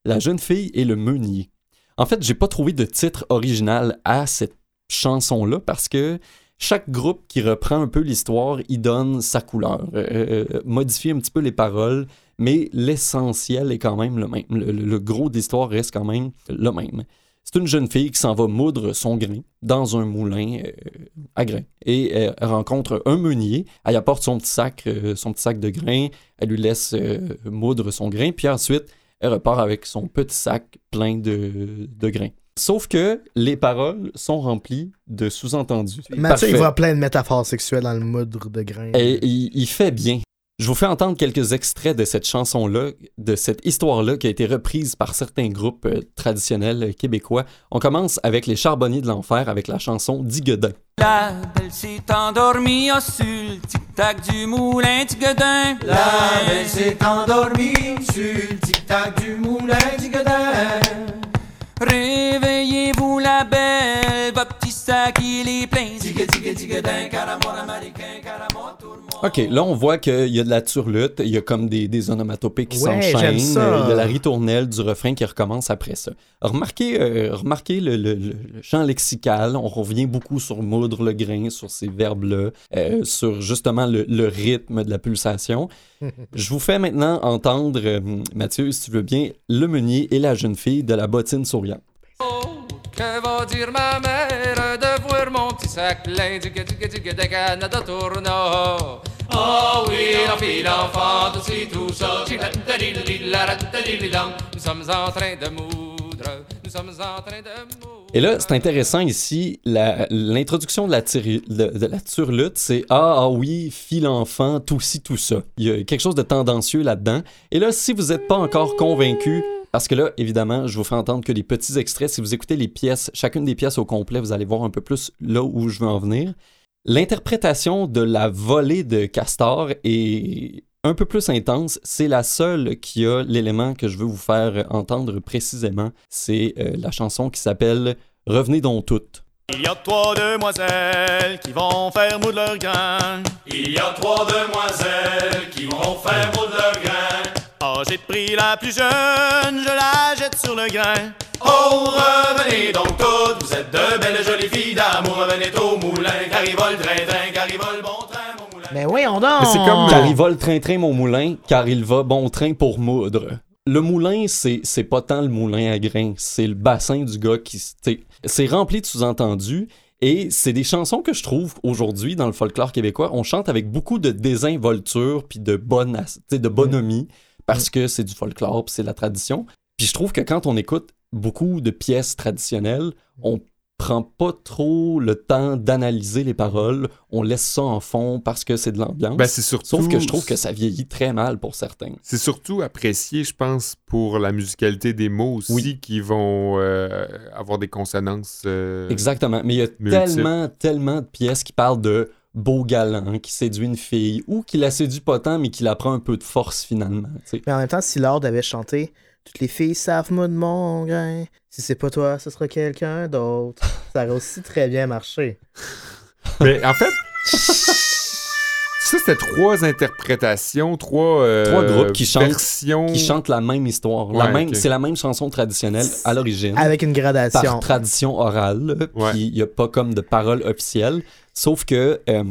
La jeune fille et le meunier. En fait, j'ai pas trouvé de titre original à cette chanson-là parce que chaque groupe qui reprend un peu l'histoire y donne sa couleur, euh, euh, modifie un petit peu les paroles, mais l'essentiel est quand même le même. Le, gros de l'histoire reste quand même le même. C'est une jeune fille qui s'en va moudre son grain dans un moulin euh, à grains. Et euh, elle rencontre un meunier. Elle apporte son petit sac, euh, son petit sac de grains. Elle lui laisse euh, moudre son grain. Puis ensuite, elle repart avec son petit sac plein de, de grains. Sauf que les paroles sont remplies de sous-entendus. Mathieu, il voit plein de métaphores sexuelles dans le moudre de grain. Et il, il fait bien. Je vous fais entendre quelques extraits de cette chanson-là, de cette histoire-là qui a été reprise par certains groupes euh, traditionnels québécois. On commence avec les Charbonniers de l'Enfer avec la chanson Diguedin. La belle s'est endormie au sur le tic-tac du moulin du Godin. La belle s'est endormie sur le tic-tac du moulin du Godin. Réveillez-vous la belle, votre petit sac il est plein. Digue, digue, digue-din, caramon américain, OK, là, on voit qu'il y a de la turlute, il y a comme des, des onomatopées qui Ouais, s'enchaînent, euh, il y a la ritournelle du refrain qui recommence après ça. Remarquez, euh, remarquez le, le- le- le champ lexical, on revient beaucoup sur moudre le grain, sur ces verbes-là, euh, sur justement le, le rythme de la pulsation. Je vous fais maintenant entendre, euh, Mathieu, si tu veux bien, le meunier et la jeune fille de la bottine souriante. Oh, que va dire ma mère de voir mon petit sac plein du Canada? Et là, c'est intéressant ici, l'introduction de la, tiri- c'est ah, ah oui, fille l'enfant, tout ci, tout ça. Il y a quelque chose de tendancieux là-dedans. Et là, si vous n'êtes pas encore convaincu, parce que là, évidemment, je vous fais entendre que les petits extraits, si vous écoutez les pièces, chacune des pièces au complet, vous allez voir un peu plus là où je veux en venir. L'interprétation de la volée de Castor est un peu plus intense. C'est la seule qui a l'élément que je veux vous faire entendre précisément. C'est euh, la chanson qui s'appelle Revenez donc toutes. Il y a trois demoiselles qui vont faire moudre leur grain. Il y a trois demoiselles qui vont faire moudre leur grain. Ah, j'ai pris la plus jeune, je la jette sur le grain. Oh, revenez donc toutes, vous êtes de belles jolies filles d'amour. Revenez au moulin, car il vole train-train, car il vole bon train, mon moulin. Mais voyons donc! Mais c'est comme- Car il va le train-train, mon moulin, car il va bon train pour moudre. Le moulin, c'est c'est pas tant le moulin à grains, c'est le bassin du gars qui. C'est rempli de sous-entendus. Et c'est des chansons que je trouve aujourd'hui dans le folklore québécois. On chante avec beaucoup de désinvolture puis de, t'sais, de bonhomie parce que c'est du folklore c'est la tradition. Puis je trouve que quand on écoute beaucoup de pièces traditionnelles, on prend pas trop le temps d'analyser les paroles. On laisse ça en fond parce que c'est de l'ambiance. Ben, c'est surtout. Sauf que je trouve que ça vieillit très mal pour certains. C'est surtout apprécié, je pense, pour la musicalité des mots aussi, Oui. qui vont euh, avoir des consonances. euh, Exactement. Mais il y a multiples. tellement, tellement de pièces qui parlent de beau galant qui séduit une fille ou qui la séduit pas tant mais qui la prend un peu de force finalement. Mais en même temps, si Lord avait chanté Toutes les filles savent moi de mon grain. Si c'est pas toi, ce sera quelqu'un d'autre. Ça aurait aussi très bien marché. Mais en fait, ça, c'était trois interprétations, trois, euh, Trois groupes qui chantent- versions. Qui chantent la même histoire. La même. C'est la même chanson traditionnelle à l'origine. Avec une par gradation. tradition orale, puis il n'y a pas comme de parole officielle. Sauf que euh,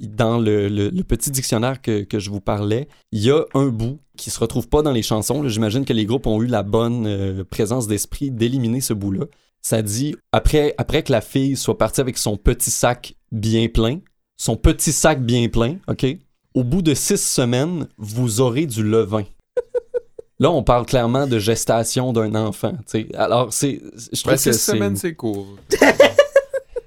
dans le, le- le petit dictionnaire que, que je vous parlais, il y a un bout qui se retrouve pas dans les chansons. J'imagine que les groupes ont eu la bonne euh, présence d'esprit d'éliminer ce bout-là. Ça dit après, après que la fille soit partie avec son petit sac bien plein, son petit sac bien plein, OK? Au bout de six semaines, vous aurez du levain. Là, on parle clairement de gestation d'un enfant. tu sais. Alors, c'est, je trouve Ben, que six semaines, c'est court.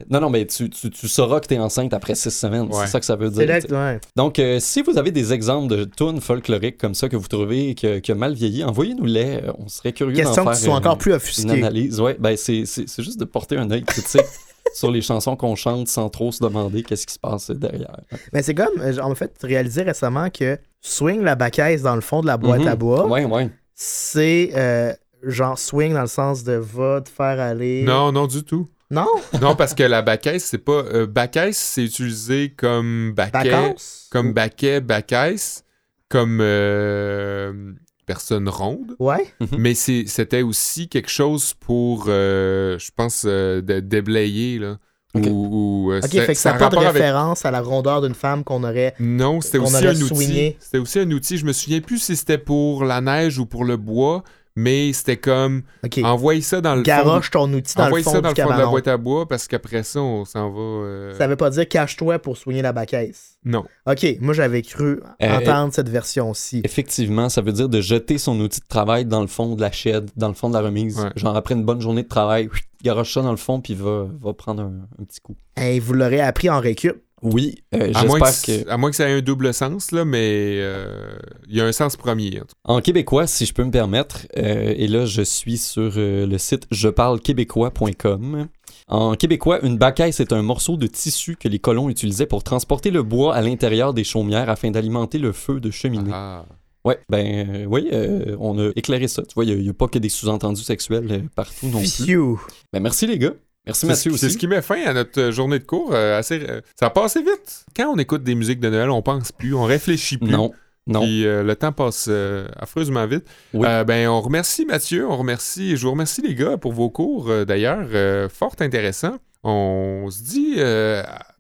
non, non, mais tu, tu, tu sauras que t'es enceinte après six semaines. Ouais. C'est ça que ça veut dire. là ouais. Donc, euh, si vous avez des exemples de tunes folkloriques comme ça que vous trouvez que, que mal vieilli, envoyez-nous-les. Euh, On serait curieux d'en Question faire tu sois une- encore plus une analyse. Ouais, ben c'est, c'est, c'est juste de porter un œil critique sur les chansons qu'on chante sans trop se demander qu'est-ce qui se passe derrière. Mais c'est comme, euh, on m'a fait réaliser récemment que Swing la bacaise dans le fond de la boîte Mhm. à bois, Ouais, ouais. c'est euh, genre swing dans le sens de va te faire aller. Non, non, du tout. Non? Non, parce que la bacaisse, c'est pas. Euh, bacaisse, c'est utilisé comme baquet, Vacances? comme baquet, bacaisse, comme euh, personne ronde. Ouais. Mais c'est- c'était aussi quelque chose pour, euh, je pense, euh, de déblayer, là. Ok. Ou, ou, Ok, c'est- fait que ça n'a pas de avec- référence à la rondeur d'une femme qu'on aurait. Non, c'était aussi un outil. C'était aussi un outil. Je me souviens plus si c'était pour la neige ou pour le bois, mais c'était comme Ok. envoyer ça dans le fond. Garoche ton outil dans le fond ça dans du le fond de la boîte à bois parce qu'après ça, on s'en va. euh, Ça veut pas dire cache-toi pour soigner la bacaisse. Non. Ok, moi j'avais cru Euh, entendre cette version-ci. Effectivement, ça veut dire de jeter son outil de travail dans le fond de la shed, dans le fond de la remise. Ouais. Genre après une bonne journée de travail, garoche ça dans le fond puis va, va prendre un, un petit coup. Hey, vous l'aurez appris en récup. Oui, euh, À moins, j'espère que, que... à moins que ça ait un double sens, là, mais euh, il y a un sens premier. en québécois, si je peux me permettre, euh, et là je suis sur euh, le site jeparlequébécois.com. En québécois, une bacaille, c'est un morceau de tissu que les colons utilisaient pour transporter le bois à l'intérieur des chaumières afin d'alimenter le feu de cheminée. Ah. Ouais, ben euh, oui, euh, on a éclairé ça. Tu vois, il n'y a, pas que des sous-entendus sexuels euh, partout non plus. Ben merci les gars. Merci Mathieu ce- C'est ce qui met fin à notre euh, journée de cours. euh, assez, euh, ça passe vite. Quand on écoute des musiques de Noël, on pense plus, on réfléchit plus. Non, non. Puis euh, le temps passe euh, affreusement vite. Oui. Euh, ben, on remercie Mathieu, on remercie, je vous remercie les gars pour vos cours d'ailleurs, fort intéressant. On se dit,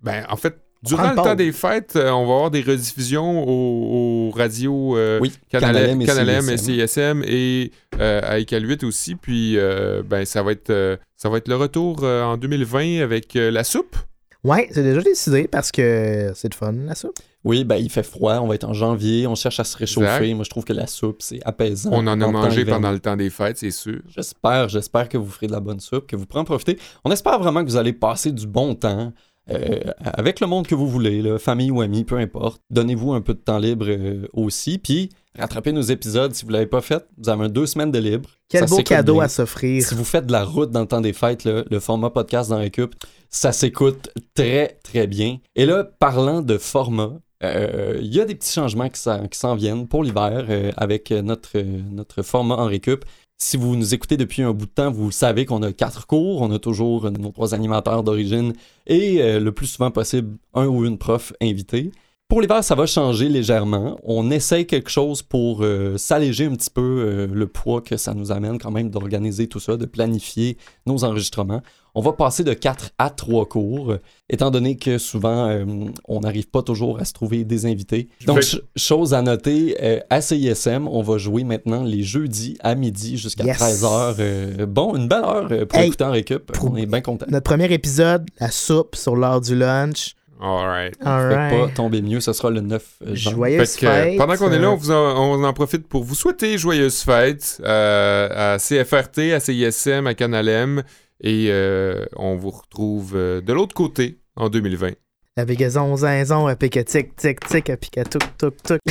ben, en fait, durant le temps des fêtes, euh, on va avoir des rediffusions aux, aux radios euh, Oui, Canalem, Canalem et et CISM. CISM et euh, à Écal 8 aussi. Puis, euh, ben, ça va être, euh, ça va être le retour euh, en 2020 avec euh, la soupe. Ouais, c'est déjà décidé parce que c'est de fun, la soupe. Oui, ben il fait froid, on va être en janvier, on cherche à se réchauffer. Exact. Moi, je trouve que la soupe, c'est apaisant. On en a le mangé pendant le temps des fêtes, c'est sûr. J'espère, j'espère que vous ferez de la bonne soupe, que vous pourrez en profiter. On espère vraiment que vous allez passer du bon temps euh, avec le monde que vous voulez, là, famille ou amis, peu importe. Donnez-vous un peu de temps libre euh, aussi, puis rattrapez nos épisodes si vous l'avez pas fait. Vous avez deux semaines de libre. Quel Ça beau cadeau bien. à s'offrir. Si vous faites de la route dans le temps des fêtes, là, le format podcast dans Récup, ça s'écoute très, très bien. Et là, parlant de format, euh, il y a des petits changements qui s'en, viennent pour l'hiver avec notre, notre format en Récup. Si vous nous écoutez depuis un bout de temps, vous savez qu'on a quatre cours. On a toujours nos trois animateurs d'origine et euh, le plus souvent possible, un ou une prof invité. Pour l'hiver, ça va changer légèrement. On essaye quelque chose pour euh, s'alléger un petit peu euh, le poids que ça nous amène quand même d'organiser tout ça, de planifier nos enregistrements. On va passer de 4 à 3 cours, euh, étant donné que souvent, euh, on n'arrive pas toujours à se trouver des invités. Donc, ch- chose à noter, euh, à CISM, on va jouer maintenant les jeudis à midi jusqu'à Yes. 13h. bon, une belle heure euh, pour Hey, écouter en récup. pour- On est bien content. Notre premier épisode, la soupe sur l'heure du lunch. All right. Faites Alright. pas tomber mieux, ce sera le 9 janvier. Joyeuse Fait que, euh, fête. pendant qu'on est là, euh, on, vous en, on en profite pour vous souhaiter joyeuses fêtes euh, à CFRT, à CISM, à Canalem. Et euh, on vous retrouve euh, de l'autre côté en 2020. La bégaison, zinzon, à pique tic, tic, tic, à pique tuk, tuk, tuk.